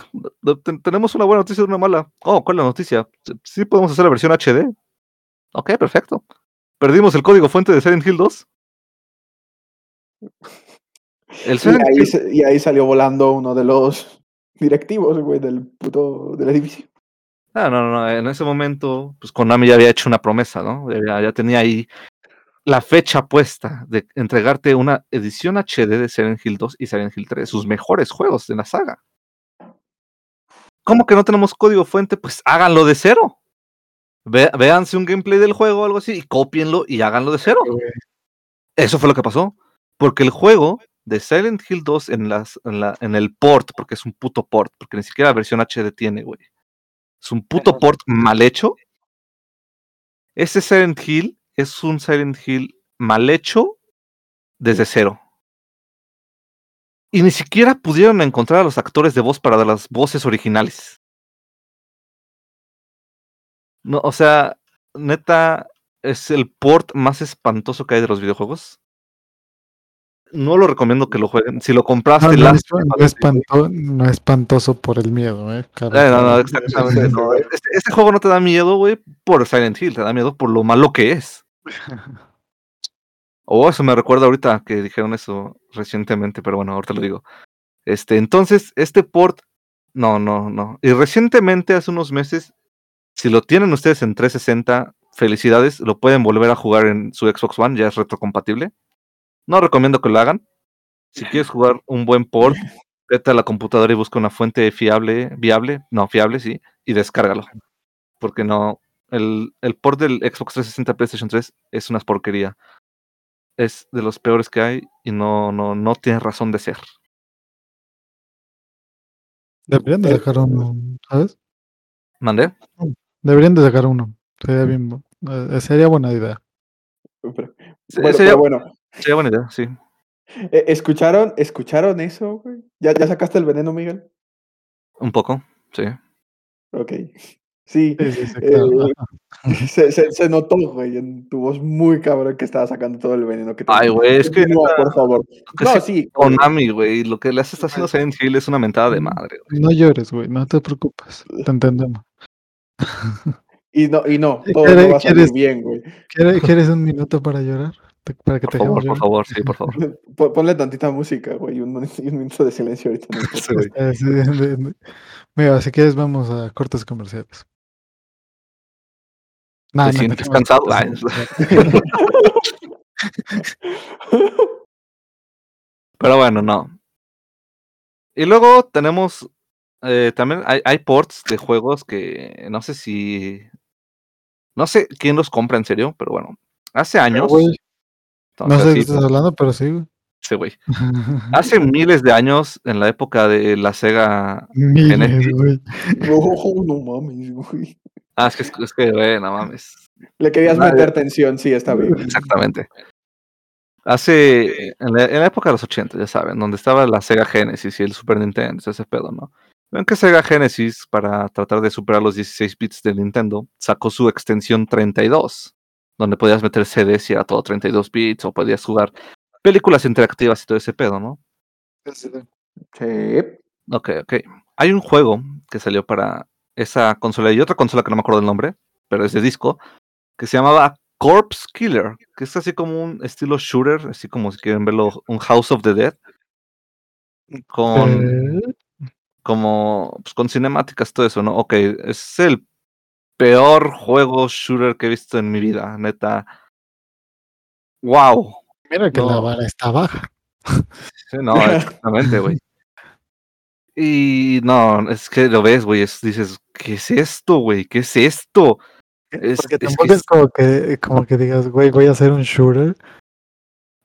tenemos una buena noticia y una mala. Oh, ¿cuál es la noticia? Sí- podemos hacer la versión HD. Ok, perfecto. Perdimos el código fuente de Silent Hill 2. El Y Silent ahí, Hill- se- y ahí salió volando uno de los directivos, güey, del puto del edificio. Ah, no, no, no. En ese momento, pues Konami ya había hecho una promesa, ¿no? Ya, ya tenía ahí la fecha puesta de entregarte una edición HD de Silent Hill 2 y Silent Hill 3, sus mejores juegos de la saga. ¿Cómo que no tenemos código fuente? Pues háganlo de cero. Ve, véanse un gameplay del juego o algo así y cópienlo y háganlo de cero. Eso fue lo que pasó. Porque el juego de Silent Hill 2 en, las, en, la, en el port, porque es un puto port, porque ni siquiera versión HD tiene, güey. Es un puto port mal hecho. Ese Silent Hill es un Silent Hill mal hecho desde cero. Y ni siquiera pudieron encontrar a los actores de voz para las voces originales. No, o sea, neta, es el port más espantoso que hay de los videojuegos. No lo recomiendo que lo jueguen. Si lo compraste, No, no, es, no espanto- no es espantoso por el miedo, ¿eh? Eh, no, no, exactamente. Este, este juego no te da miedo, güey, por Silent Hill, te da miedo por lo malo que es. Oh, eso me recuerda ahorita que dijeron eso recientemente, pero bueno, ahorita lo digo. Este, entonces, este port, no, no, no. Y recientemente, hace unos meses, si lo tienen ustedes en 360, felicidades, lo pueden volver a jugar en su Xbox One, ya es retrocompatible. No recomiendo que lo hagan. Si quieres jugar un buen port, vete a la computadora y busca una fuente fiable, viable, no, fiable, sí, y descárgalo. Porque no, el, el port del Xbox 360 a PlayStation 3 es una porquería. Es de los peores que hay y no, no, no tiene razón de ser. Deberían de Eh, sacar uno, ¿sabes? ¿Mandé? Deberían de sacar uno. Sería bien, eh, sería buena idea. Pero- Se- bueno, sería, pero bueno, sería buena idea, sí. eh, ¿escucharon, ¿escucharon eso, güey? ¿Ya, ¿Ya sacaste el veneno, Miguel? Un poco, sí. Ok. Sí, Sí, sí, sí, claro. eh, se, se, se notó, güey, en tu voz muy cabrón que estaba sacando todo el veneno que Ay, güey, es que neta, por favor. que No, sí. Konami, güey, lo que le hace está haciendo Silent Hill es una mentada de madre, güey. No llores, güey, no te preocupes. Te entendemos. Y no, y no, ¿Qué- todo no va a salir bien, güey. ¿Quieres, quieres un minuto para llorar? Te- Para que Por te favor, por favor, sí, por favor. Pon- Ponle tantita música, güey, y un, un minuto de silencio ahorita. Sí, podcast. güey. Sí, de- de- Mira, si quieres vamos a cortes comerciales. Nah, ¿Te no sientes cansado? Pero bueno, no. Y luego tenemos eh, también hay, hay ports de juegos que no sé si no sé quién los compra en serio, pero bueno, hace años, entonces, sé de qué estás hablando, pero sí, güey. sí, güey. Hace miles de años, en la época de la Sega. Miles, Genesis. güey. No, no mames, güey. Ah, es que, es que, güey, no mames. Le querías Nadie- meter tensión, sí, está bien. Exactamente. Hace, en la, en la época de los 80, ya saben, donde estaba la Sega Genesis y el Super Nintendo, ese pedo, ¿no? Ven que Sega Genesis, para tratar de superar los 16 bits de Nintendo, sacó su extensión 32, donde podías meter CDs y era todo 32 bits, o podías jugar películas interactivas y todo ese pedo, ¿no? Sí. Ok, ok. Hay un juego que salió para esa consola y otra consola que no me acuerdo el nombre, pero es de disco, que se llamaba Corpse Killer, que es así como un estilo shooter, así como si quieren verlo, un House of the Dead, con, Eh, como, pues, con cinemáticas, todo eso, ¿no? Ok, es el peor juego shooter que he visto en mi vida, neta. ¡Wow! mira que la vara está baja. Sí, no, exactamente, güey. Y no, es que lo ves, güey, es- dices, ¿qué es esto, güey? ¿Qué es esto? Es- Porque es que tampoco es, es- como que como que digas, güey, voy a hacer un shooter.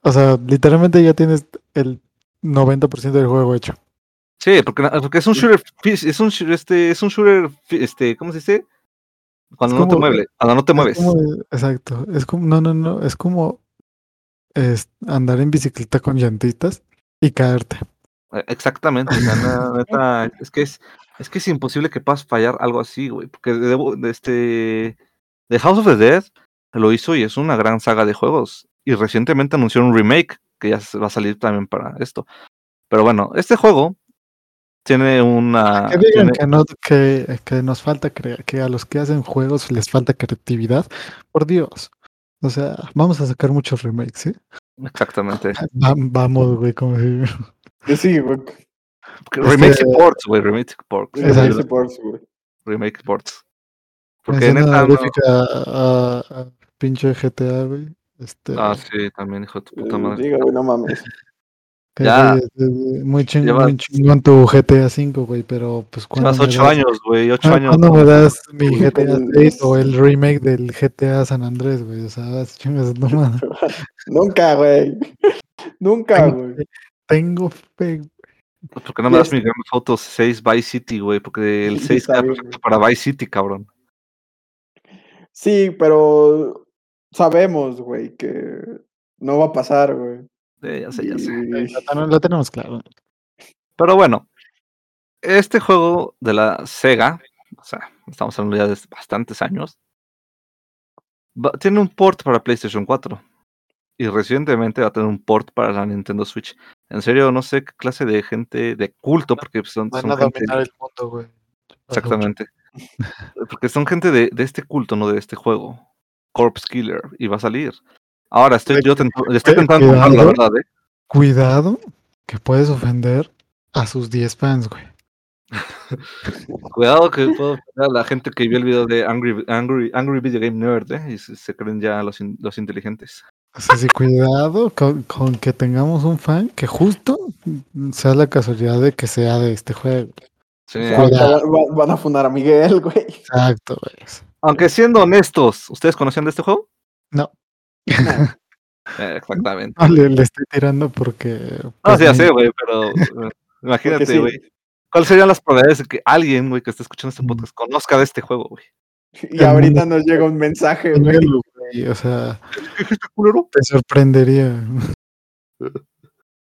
O sea, literalmente ya tienes el 90% del juego hecho. Sí, porque, porque es un shooter, es un, este, es un shooter, este, ¿cómo se dice? Cuando no te mueves, cuando no te Es mueves. como- exacto. Es como, no, no, no. Es como es andar en bicicleta con llantitas y caerte. Eh, Exactamente, o sea, na- neta, es que es, es que es imposible que puedas fallar algo así, güey, porque de, de este, The House of the Dead lo hizo y es una gran saga de juegos, y recientemente anunció un remake que ya va a salir también para esto. Pero bueno, este juego tiene una, Que digan tiene- que, no, que, que nos falta crea- que a los que hacen juegos les falta creatividad. Por Dios. O sea, vamos a sacar muchos remakes, ¿sí? exactamente, Va- vamos, güey, como si- Sí, güey. Porque remakes y Este- ports, güey, remakes y ports, Exacto. Ese por su, güey. remake y ports. Porque neta, no- a, a pinche GTA, güey. Este, Ah, sí, también, hijo de tu puta Eh, madre. Diga, güey, no mames. Que, ya. güey, muy, ching- Llevas- muy chingón tu GTA 5, güey, pero pues cuando Llevas ocho años, güey, ocho años. ¿Cuándo me das mi GTA el- 6 o el remake del GTA San Andrés, güey? O sea, chingas tu madre. Nunca, güey. Nunca, güey. Tengo fe. ¿Por qué no me das mi Grand Theft Auto 6 Vice City, güey? Porque el Sí, 6 está perfecto para Vice City, cabrón. Sí, pero sabemos, güey, que no va a pasar, güey. Eh, ya sé, ya sé. Lo, lo tenemos claro. Pero bueno, este juego de la Sega, o sea, estamos hablando ya de bastantes años, va- tiene un port para PlayStation 4. Y recientemente va a tener un port para la Nintendo Switch. En serio, no sé qué clase de gente de culto, porque son, Van son a gente. dominar el mundo, güey. Exactamente. Porque son gente de, de este culto, no de este juego. Corpse Killer. Y va a salir. Ahora estoy yo tento- estoy tentando comprarlo, la cuidado. verdad, ¿eh? Cuidado que puedes ofender a sus 10 fans, güey. Cuidado que puedo ofender a la gente que vio el video de Angry, Angry, Angry Video Game Nerd, ¿eh? Y se, se creen ya los, in- los inteligentes. Sea, sí, cuidado con, con que tengamos un fan que justo sea la casualidad de que sea de este juego. Sí. Van a fundar a Miguel, güey. Exacto, güey. Aunque siendo honestos, ¿ustedes conocían de este juego? No. Eh, exactamente. No, le, le estoy tirando porque. No, pues, sí, ya sé, güey, pero eh, imagínate, sí. güey. ¿Cuáles serían las probabilidades de que alguien, güey, que esté escuchando este podcast conozca de este juego, güey? Y ahorita nos llega un mensaje, güey. O sea, te sorprendería.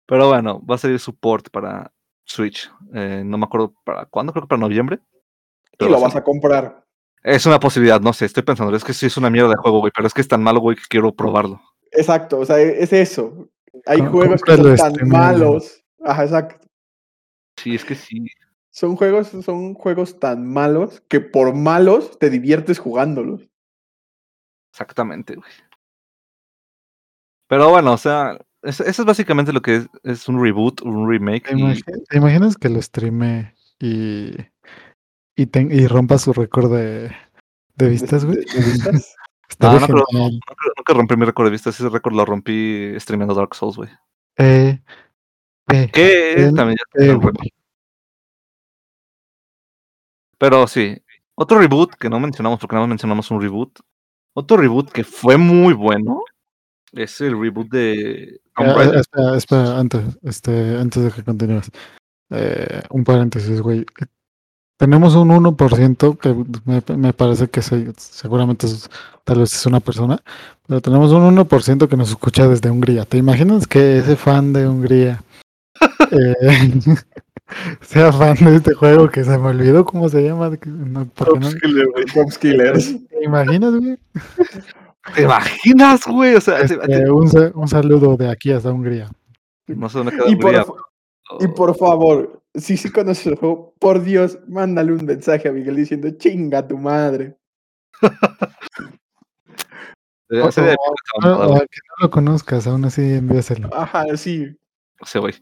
Pero bueno, va a salir support para Switch. Eh, no me acuerdo para cuándo, creo que para noviembre. Y lo vas a comprar. Es una posibilidad, no sé, estoy pensando, es que sí es una mierda de juego, güey, pero es que es tan malo, güey, que quiero probarlo. Exacto, o sea, es eso. Hay Com- juegos que son tan streameado. malos. Ajá, exacto. Sí, es que sí. Son juegos, son juegos tan malos que por malos te diviertes jugándolos. Exactamente, güey. Pero bueno, o sea, eso, eso es básicamente lo que es, es un reboot, un remake. ¿Te, y- te imaginas que lo streame y, y, ten- y rompa su récord de, de vistas, güey? ¿De- de vistas? Estaría no, pero- genial. Nunca, rompí mi récord de vistas, ese récord lo rompí streameando Dark Souls, güey. Eh, eh, Que también ya eh, récord. Pero sí, otro reboot que no mencionamos porque no mencionamos un reboot. Otro reboot que fue muy bueno es el reboot de eh, espera, espera, antes, este, antes de que continúes. Eh, un paréntesis, güey. Tenemos un 1% que me, me parece que se- seguramente es- tal vez es una persona, pero tenemos un 1% que nos escucha desde Hungría. ¿Te imaginas que ese fan de Hungría eh, sea fan de este juego que se me olvidó cómo se llama? no-. ¿Te imaginas, güey? ¿Te imaginas, güey? O sea, te- te- Este, un, un saludo de aquí hasta Hungría. no sé dónde queda Y por, Hungría, fa- pero- y por favor, si sí conoces el juego, por Dios, mándale un mensaje a Miguel diciendo chinga tu madre. De- O- que no lo conozcas, aún así envíaselo. Ajá, sí. ese güey.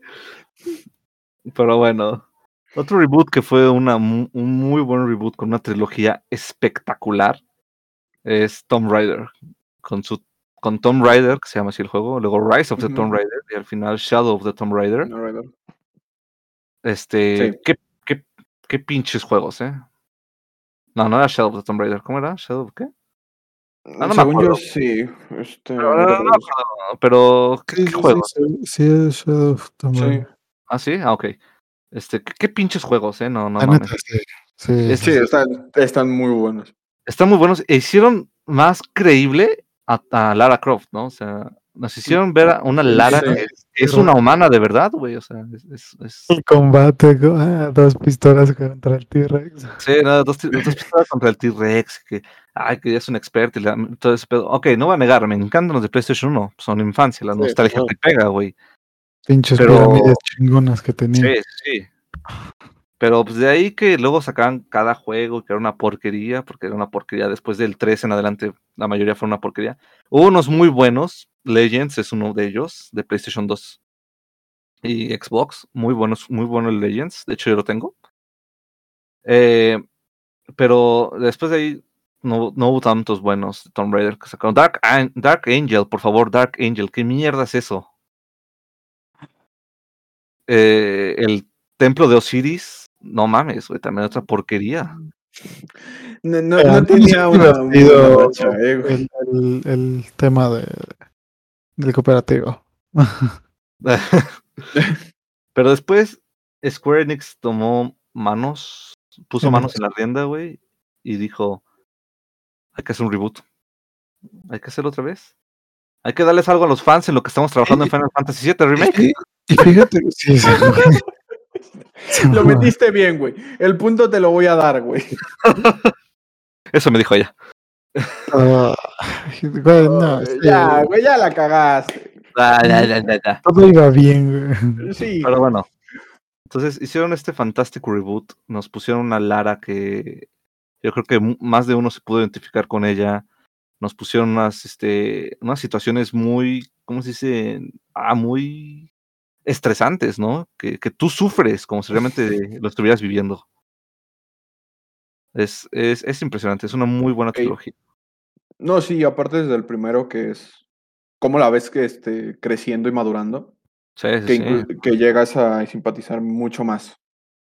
Pero bueno, otro reboot que fue una, mu- un muy buen reboot con una trilogía espectacular es Tomb Raider. Con su con Tomb Raider, que se llama así el juego, luego Rise of the Tomb Ujú. Raider y al final Shadow of the Tomb Raider. No, Raider. Este, Sí. qué, qué, qué pinches juegos, ¿eh? No, no era Shadow of the Tomb Raider, ¿cómo era? ¿Shadow of qué? no me Según yo, acuerdo. sí. Este, Pero, no, no, no, no, ¿qué, juegos? Sí, sí, es Shadow of Tomb. Raider. Sí. Ah, sí, ah, ok. Este, ¿qué, qué pinches juegos, eh? No, no La mames. neta, sí. Sí, Es- Sí, están, están muy buenos. están muy buenos. E hicieron más creíble a, a Lara Croft, ¿no? O sea, nos hicieron ver a una Lara Sí. que es, que es una humana de verdad, güey. O sea, es. es- es- El combate con ah, dos pistolas contra el T-Rex. Sí, no, dos, pistolas contra el T-Rex, que, ay, que ya es un experto y la- todo ese pedo. Ok, no voy a negar, me encantan los de PlayStation 1, son infancia, la Sí, nostalgia te pega, güey. Pinches Pero- pirámides chingonas que tenía. Sí, sí. Pero pues de ahí que luego sacaban cada juego que era una porquería, porque era una porquería. Después del 3 en adelante, la mayoría fue una porquería. Hubo unos muy buenos, Legends es uno de ellos, de PlayStation 2 y Xbox. Muy buenos, muy buenos Legends. De hecho, yo lo tengo. Eh, pero después de ahí no, no hubo tantos buenos de Tomb Raider que sacaron. Dark, Dark Angel, por favor, Dark Angel. ¿Qué mierda es eso? Eh, el templo de Osiris, no mames, güey, también otra porquería. No, no, tenía una, una eh, güey. el, el, el tema de, del cooperativo. Pero después Square Enix tomó manos, puso manos en la rienda, güey, y dijo, hay que hacer un reboot. Hay que hacerlo otra vez. Hay que darles algo a los fans en lo que estamos trabajando en Final Fantasy VII Remake. Y, y fíjate, sí, sí. Lo metiste bien, güey. El punto te lo voy a dar, güey. Eso me dijo ella. Ah, güey, no, sí, ya, güey, ya la cagaste. Ah, ya, ya, ya, ya. todo iba bien, güey. Sí. Pero bueno. Entonces hicieron este fantástico reboot. Nos pusieron una Lara que yo creo que más de uno se pudo identificar con ella. Nos pusieron unas, este, unas situaciones muy, ¿cómo se dice? Ah, muy estresantes, ¿no? Que, que tú sufres como si realmente lo estuvieras viviendo. Es, es, es impresionante, es una muy buena Ok. trilogía. No, sí, aparte desde el primero que es. ¿Cómo la ves que esté creciendo y madurando? Sí, sí, Que, sí. inclu- que llegas a simpatizar mucho más.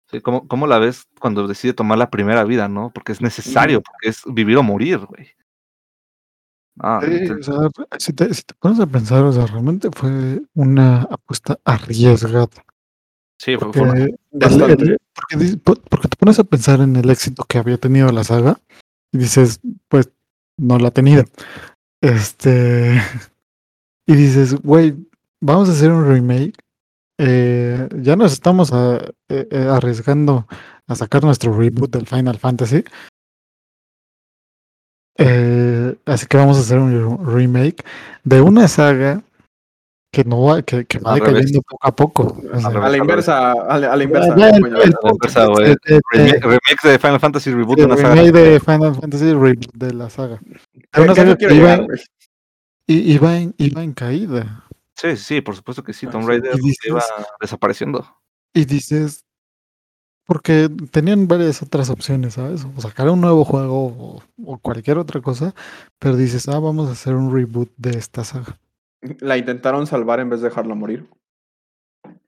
Sí, ¿cómo, cómo la ves cuando decide tomar la primera vida, no? Porque es necesario, porque es vivir o morir, güey. Ah, Sí, entonces, o sea, si te, si te pones a pensar, o sea, realmente fue una apuesta arriesgada. sí, fue, Porque, fue una- porque, porque te pones a pensar en el éxito que había tenido la saga y dices, pues no la ha tenido. Este. Y dices, güey, vamos a hacer un remake. eh, ya nos estamos a- eh, eh, arriesgando a sacar nuestro reboot del Final Fantasy. Eh, así que vamos a hacer un remake de una saga que no va, que, que va decayendo poco a poco. O sea, A la inversa, a la, a la inversa. remake, de Final Fantasy Reboot de una saga. remake de Final Fantasy reboot de la saga. De ¿A una saga que iba, en, iba en caída. Sí, sí, sí, por supuesto que sí. Ah, Tomb. Raider iba desapareciendo. Y dices, porque tenían varias otras opciones, ¿sabes? O sacar un nuevo juego o, o cualquier otra cosa, pero dices, ah, vamos a hacer un reboot de esta saga. La intentaron salvar en vez de dejarla morir.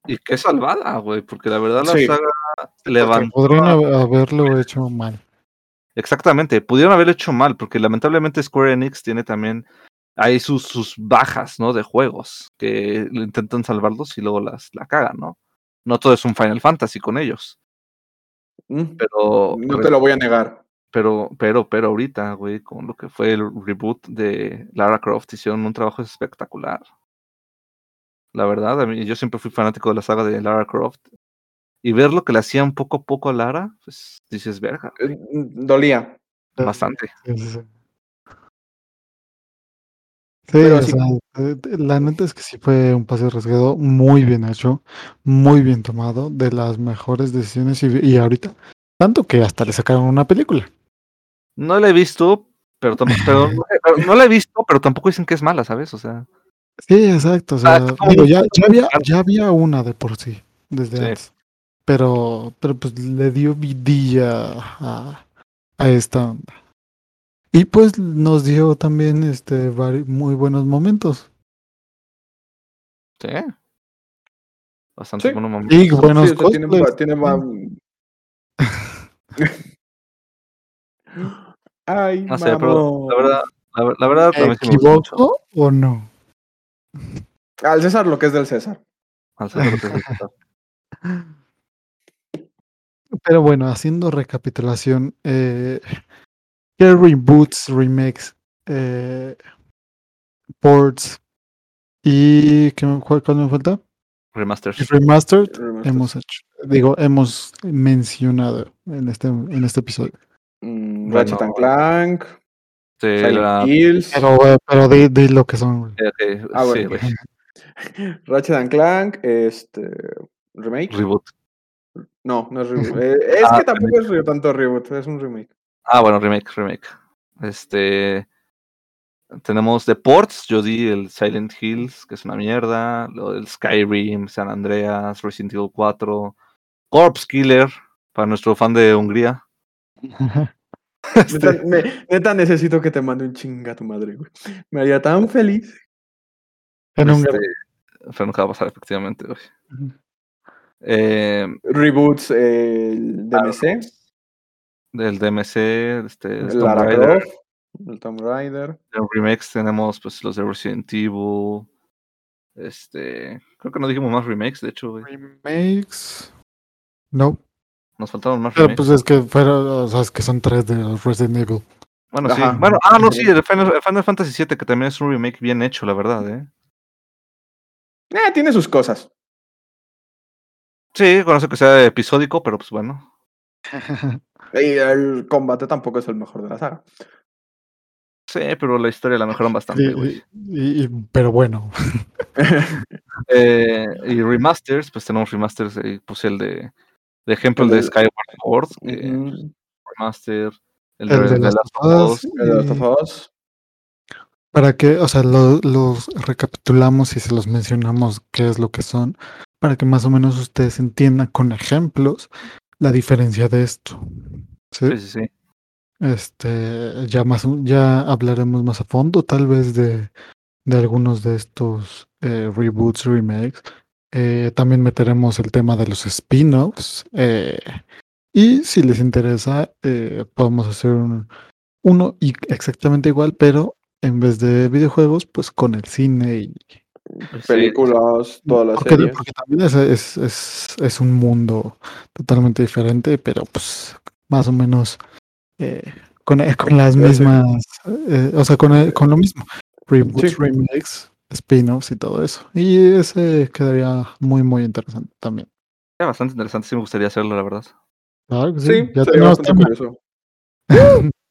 Y qué salvada, güey, porque la verdad la Sí. saga Porque levantó. podrían hab- haberlo hecho mal. Exactamente, pudieron haberlo hecho mal, porque lamentablemente Square Enix tiene también ahí sus, sus bajas, ¿no? De juegos, que intentan salvarlos y luego las la cagan, ¿no? No todo es un Final Fantasy con ellos, pero No te lo voy a negar. pero pero pero ahorita, güey, con lo que fue el reboot de Lara Croft hicieron un trabajo espectacular. La verdad, a mí yo siempre fui fanático de la saga de Lara Croft y ver lo que le hacían poco a poco a Lara, pues dices, verga, Eh, Dolía. bastante. Sí, sí, sí. Sí, Pero o sea, eh, la neta es que sí fue un pase arriesgado muy bien hecho, muy bien tomado, de las mejores decisiones y, y ahorita, tanto que hasta le sacaron una película. No la he visto, pero tampoco, no la he visto, pero tampoco dicen que es mala, ¿sabes? O sea, Sí, exacto. O Ah, sea, digo, un- ya, ya había, ya había una de por sí, desde Sí. antes. Pero, pero pues le dio vidilla a, a esta onda. Y pues nos dio también este muy buenos momentos. sí. Bastante Sí. buenos momentos. Y buenos Sí, tiene, va- Ay, No sé, pero la verdad, la, la verdad ¿Me equivoco o no? Al César lo que es del César. Al ser lo que es el César. Pero bueno, haciendo recapitulación, eh, ¿qué reboots, remakes, eh, ports y ¿qué me, cuál, cuál me falta? Remasters. Remastered Remasters. hemos hecho, digo, hemos mencionado en este, en este episodio. Mm, Bueno. Ratchet and Clank, Sí, Silent la- Hills, Pero, eh, pero de lo que son. güey. eh, Ah, bueno. Ratchet and Clank, este remake. Reboot. No, no es reboot. Eh, es Ah, que tampoco es tanto reboot, es un remake. Ah, bueno, remake, remake. Este. Tenemos de ports, yo di el Silent Hills, que es una mierda, lo del Skyrim, San Andreas, Resident Evil 4, Corpse Killer, para nuestro fan de Hungría. Neta, Este, me- neta necesito que te mande un chinga a tu madre, güey. Me haría tan feliz. En un este, pero nunca va a pasar, efectivamente, güey. Eh, Reboots, eh, el DMC, del DMC, este, el Tomb Lara Raider, Croft, el Tomb Raider. remakes tenemos pues los de Resident Evil. Este, creo que no dijimos más remakes, de hecho, güey. remakes. No, Nos faltaron más pero remakes. pues es que fueron, o sea, es que son tres de Resident Evil. Bueno, Ajá. sí. Bueno, ah, no, sí, el Final, el Final Fantasy VII, que también es un remake bien hecho, la verdad, ¿eh? Eh, tiene sus cosas. Sí, conozco que sea episódico, pero pues bueno. Y el combate tampoco es el mejor de la saga. Sí, pero la historia la mejoran bastante, Y- güey. y- y- pero bueno, Eh, y remasters, pues tenemos remasters, eh, puse el de, de ejemplo el de Skyward Sword, Ujú. remaster, el, el de, de de Last of Us. para que, o sea, lo- los recapitulamos y se los mencionamos qué es lo que son, para que más o menos ustedes entiendan con ejemplos la diferencia de esto. ¿sí? Sí, sí, sí. Este, ya más, ya hablaremos más a fondo, tal vez de, de algunos de estos eh, reboots, remakes, Eh, también meteremos el tema de los spin-offs. eh, y si les interesa, podemos hacer un- uno y exactamente igual, pero en vez de videojuegos, pues con el cine y Películas, todas las porque, series. porque también es, es, es, es un mundo totalmente diferente, pero pues más o menos eh, con, eh, con las mismas, eh, o sea, con, con lo mismo. Reboots, Sí. remakes, spin-offs y todo eso. Y ese quedaría muy, muy interesante también. Era bastante interesante, sí me gustaría hacerlo, la verdad. Claro que sí, Sí, ya sería tenemos bastante tema.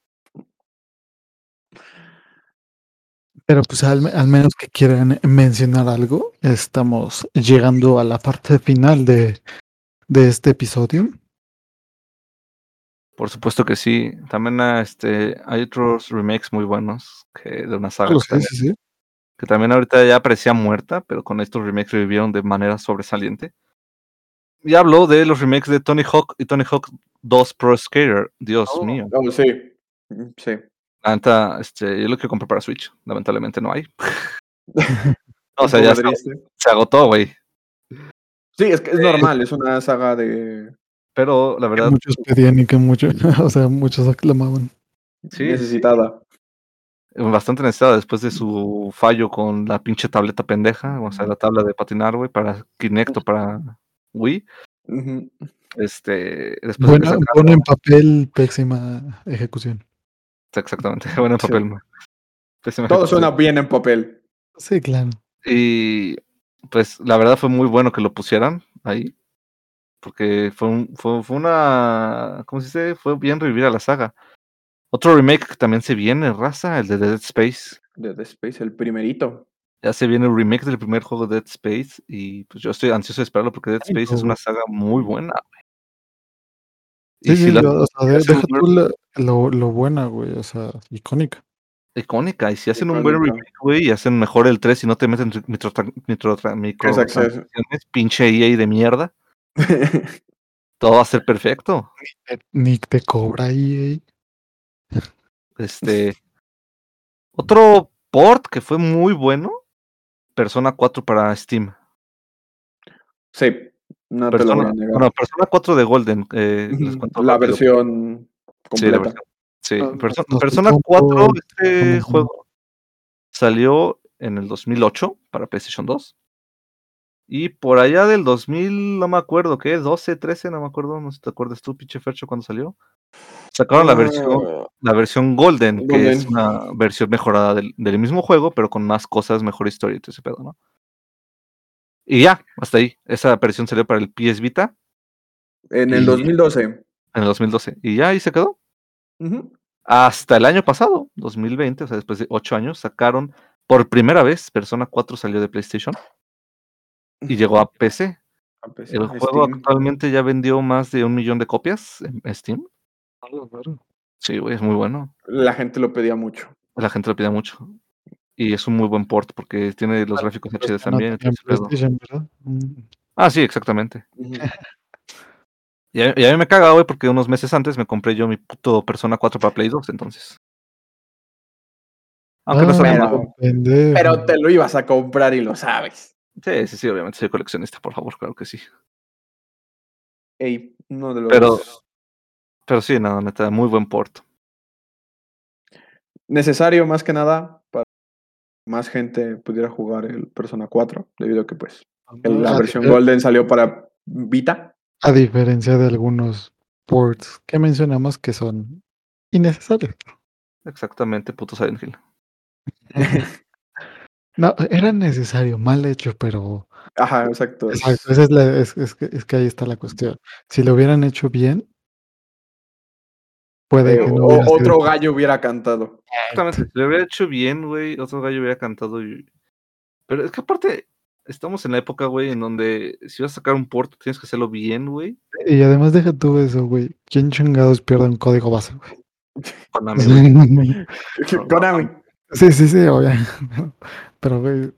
Pero pues al, al menos que quieran mencionar algo, estamos llegando a la parte final de, de este episodio. Por supuesto que sí. También ah, este, hay otros remakes muy buenos que, de una saga que, sí, también, sí, sí. que también ahorita ya parecía muerta, pero con estos remakes revivieron de manera sobresaliente. Y hablo de los remakes de Tony Hawk y Tony Hawk 2 Pro Skater. Dios Oh, mío. oh, sí. Mm, Sí. La neta, este, yo lo quiero comprar para Switch. Lamentablemente no hay. o sea, ya se, agotó, güey. Sí, es que es normal, es una saga de Pero la Que verdad, muchos pedían y que muchos, o sea, muchos aclamaban. sí, necesitada. bastante necesitada después de su fallo con la pinche tableta pendeja, o sea, la tabla de patinar, güey, para Kinect o para Wii. Este, después de sacaron- en papel, pésima ejecución. Exactamente, bueno en Sí. papel. Pésima Todo suena bien en papel. Sí, claro. Y pues la verdad fue muy bueno que lo pusieran ahí. Porque fue, un, fue, fue una. ¿Cómo se dice? Fue bien revivir a la saga. Otro remake que también se viene, raza, el de Dead Space. De Dead Space, el primerito. Ya se viene el remake del primer juego de Dead Space. Y pues yo estoy ansioso de esperarlo porque Dead Ay, Space es una saga muy buena. Sí, Y sí, si la o sea, de- hacen deja un tú la- lo, lo buena, güey, o sea, icónica. icónica. Y si hacen un buen remake, güey, y hacen mejor el 3 y no te meten microtra- microtra- microtransacciones, pinche EA de mierda, todo va a ser perfecto. Eh, Ni te cobra ahí. Este. Otro port que fue muy bueno. Persona 4 para Steam. sí, no te lo voy Persona, a negar. bueno, Persona 4 de Golden. eh, les Ujú, cuento La versión Sí, la completa. versión. Sí, Ah, Persona supongo 4, que este juego salió en el 2008 para PlayStation 2. Y por allá del 2000, no me acuerdo, ¿qué? 12, 13, no me acuerdo, no sé si te acuerdas tú, pinche Fercho, cuando salió. Sacaron la versión Ah, la versión Golden, que es una versión mejorada del, del mismo juego, pero con más cosas, mejor historia y todo ese pedo, ¿no? Y ya, hasta ahí. Esa versión salió para el PS Vita en el y- 2012. en el 2012. Y ya ahí se quedó. Hasta el año pasado, 2020, o sea, después de ocho años, sacaron por primera vez Persona 4 salió de PlayStation y llegó a PC. A PC, El juego Steam. actualmente ya vendió más de un millón de copias en Steam. Sí, güey, es muy bueno. La gente lo pedía mucho. La gente lo pide mucho. Y es un muy buen port porque tiene los gráficos Pues HD no también. Mm. Ah, sí, exactamente. Y a, y a mí me caga, güey, porque unos meses antes me compré yo mi puto Persona 4 para Play 2, entonces. Aunque no Ah, sabía pero-. Pero te lo ibas a comprar y lo sabes. Sí, sí, sí, obviamente soy coleccionista, por favor, claro que sí. Ey, uno de los Pero, pero sí, nada, neta, muy buen port. necesario más que nada más gente pudiera jugar el Persona 4, debido a que pues el- la a, versión difer- Golden salió para Vita. a diferencia de algunos ports que mencionamos que son innecesarios. Exactamente, puto Silent Hill. No, era necesario, mal hecho, pero Ajá, exacto. exacto, esa es, la, es, es que, es que ahí está la cuestión. Si lo hubieran hecho bien, puede eh, que no o- sido otro gallo hubiera cantado. Exactamente, si lo hubiera hecho bien, güey, otro gallo hubiera cantado. y- Pero es que aparte, estamos en la época, güey, en donde si vas a sacar un port, tienes que hacerlo bien, güey. Y además deja tú eso, güey. ¿Quién chingados pierde un código base, güey? Konami. Konami. Sí, sí, sí, obviamente. Pero, güey,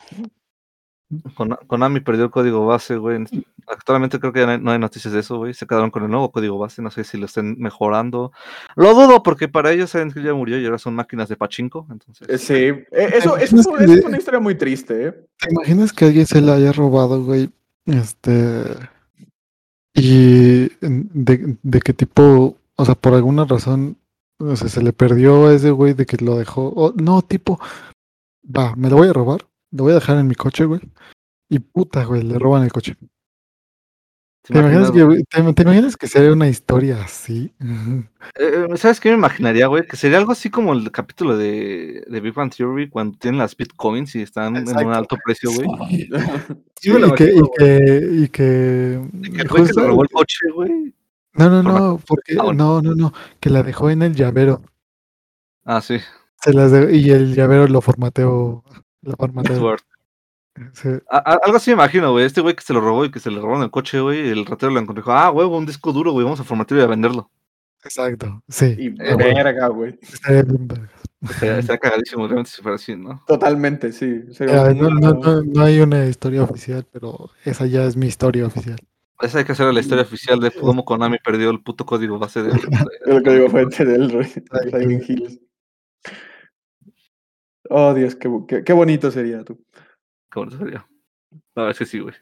Konami perdió el código base, güey. Actualmente creo que ya no hay, no hay noticias de eso, güey. Se quedaron con el nuevo código base. No sé si lo estén mejorando. Lo dudo porque para ellos Silent Hill ya murió y ahora son máquinas de pachinko. Entonces, Eh, Sí, eh, eso, eso, Es que una historia muy triste, ¿eh? ¿te imaginas que alguien se la haya robado, güey? Este. Y de, de qué tipo, o sea, por alguna razón, o sea, se le perdió a ese güey de que lo dejó. no, tipo, va, me lo voy a robar, lo voy a dejar en mi coche, güey. Y puta, güey, le roban el coche. ¿Te ¿Te imaginas, que, te, te imaginas que sería una historia así? Eh, eh, ¿Sabes qué me imaginaría, güey? Que sería algo así como el capítulo de, de Big Bang Theory cuando tienen las bitcoins y están en un alto precio, güey. Sí, lo y, que, y que, y que, De que le robó el coche, güey. no, no, no, porque, Ah, bueno. no, no, no, que la dejó en el llavero. Ah, sí. Se las de- y el llavero lo formateó, formateó. Sword. Sí, A- a- algo así me imagino, güey. Este güey que se lo robó y que se le robaron el coche, güey. El ratero lo encontró y dijo, ah, huevo, un disco duro, güey. Vamos a formatearlo y a venderlo. exacto, sí. Y Eh, verga, güey. estaría bien vergas. Estaría, cagadísimo realmente si fuera así, ¿no? Totalmente, sí. Sería Eh, no, no, no, no hay una historia oficial, pero esa ya es mi historia oficial. Esa hay que hacer la historia oficial de cómo Konami perdió el puto código base de... El código fuente del Silent Hills. Oh, Dios, qué, qué, qué bonito sería tú. ¿Cómo sería? A ver si sí, güey.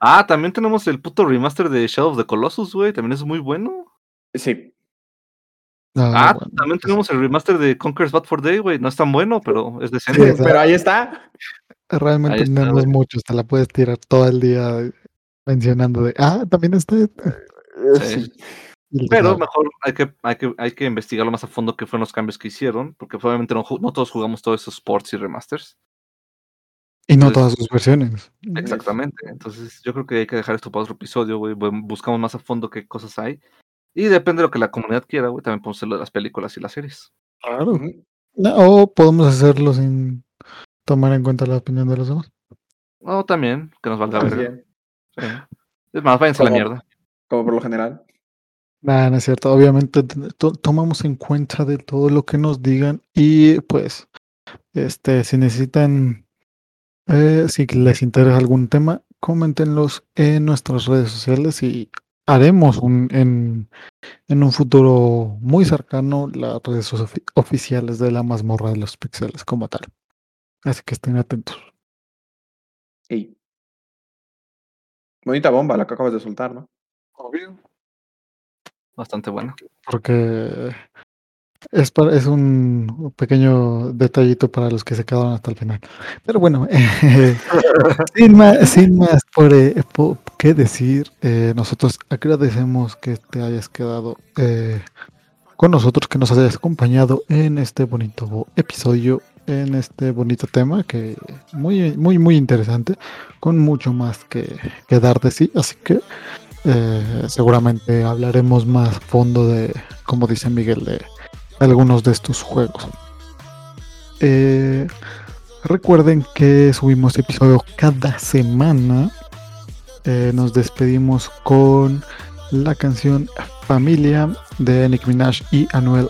Ah, también tenemos el puto remaster de Shadow of the Colossus, güey. También es muy bueno. Sí. Ah, bueno, también pues, tenemos el remaster de Conker's Bad for Day, güey. No es tan bueno, pero es Sí, decente. o sea, Pero ahí está. Realmente ahí está, no, es mucho, te la puedes tirar todo el día mencionando de, ah, también está. este". Eh, Sí. sí. Pero mejor hay que, hay, que, hay que investigarlo más a fondo qué fueron los cambios que hicieron, porque obviamente no, no todos jugamos todos esos ports y remasters. Y no Entonces- todas sus versiones. Exactamente. Entonces yo creo que hay que dejar esto para otro episodio, güey. bu- Buscamos más a fondo qué cosas hay. Y depende de lo que la comunidad quiera, güey. También podemos hacerlo de las películas y las series. Claro. No, o podemos hacerlo sin tomar en cuenta la opinión de los demás. O también, que nos valga bien, Sí. Es más, váyanse a la mierda. como por lo general. Nah, no es cierto. Obviamente to- tomamos en cuenta de todo lo que nos digan y pues, este, si necesitan, eh, si les interesa algún tema, coméntenlos en nuestras redes sociales y haremos un, en, en un futuro muy cercano las redes ofi- oficiales de la mazmorra de los pixeles como tal. Así que estén atentos. Ey. Bonita bomba la que acabas de soltar, ¿no? Obvio. Bastante bueno. porque es, para, es un pequeño detallito para los que se quedaron hasta el final. Pero bueno, eh, sin, más, sin más por, eh, qué decir, eh, nosotros agradecemos que te hayas quedado con nosotros, que nos hayas acompañado en este bonito episodio, en este bonito tema que muy, muy, muy interesante, con mucho más que, que dar de sí. Así que eh, seguramente hablaremos más fondo de, como dice Miguel, de algunos de estos juegos. Eh, recuerden que subimos episodio cada semana. Eh, nos despedimos con la canción Familia de Nick Minaj y Anuel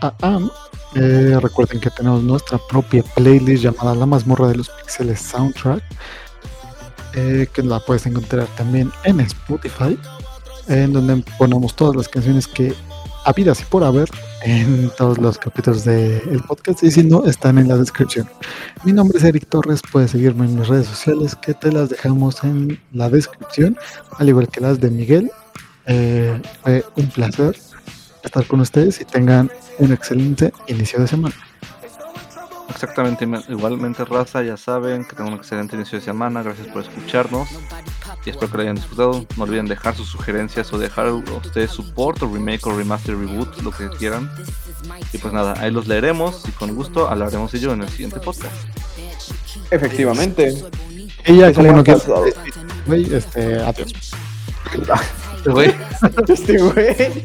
AM. Recuerden que tenemos nuestra propia playlist llamada La mazmorra de los pixeles soundtrack eh, que la puedes encontrar también en Spotify, en donde ponemos todas las canciones que habidas y por haber en todos los capítulos del podcast y si no, están en la descripción. Mi nombre es Eric Torres, puedes seguirme en mis redes sociales que te las dejamos en la descripción, al igual que las de Miguel. Eh, fue un placer estar con ustedes y tengan un excelente inicio de semana. Exactamente, igualmente raza, ya saben que tengan un excelente inicio de semana, gracias por escucharnos y espero que lo hayan disfrutado. No olviden dejar sus sugerencias o dejar ustedes support o remake o remaster reboot, lo que quieran. Y pues nada, ahí los leeremos y con gusto hablaremos de ello en el siguiente podcast. Efectivamente. Y ya como no pasado. güey, este, adiós. Güey, Este güey.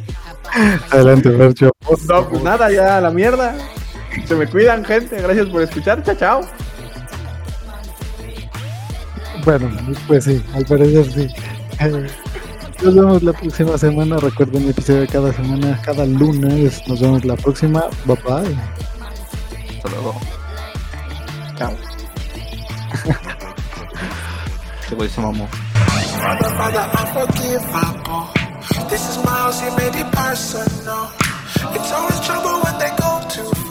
Adelante, Fercho. No, pues nada, ya a la mierda. Se me cuidan, gente. Gracias por escuchar. Chao, chao. Bueno, pues sí, al parecer sí. Eh, Nos vemos la próxima semana. Recuerden el episodio de cada semana, cada lunes. Nos vemos la próxima. Bye bye. hasta luego. Chao. Se mamó. Unforgivable. This is Miles, he made it personal. It's always trouble when they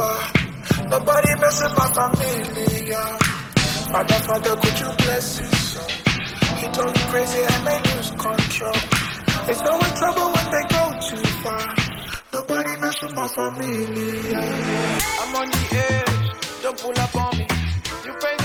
far. Nobody mess with my familia. Father, Father, could you bless his soul? me crazy and they lose control. It's no one trouble when they go too far. Nobody mess with my familia. I'm on the edge, don't pull up on me. You pay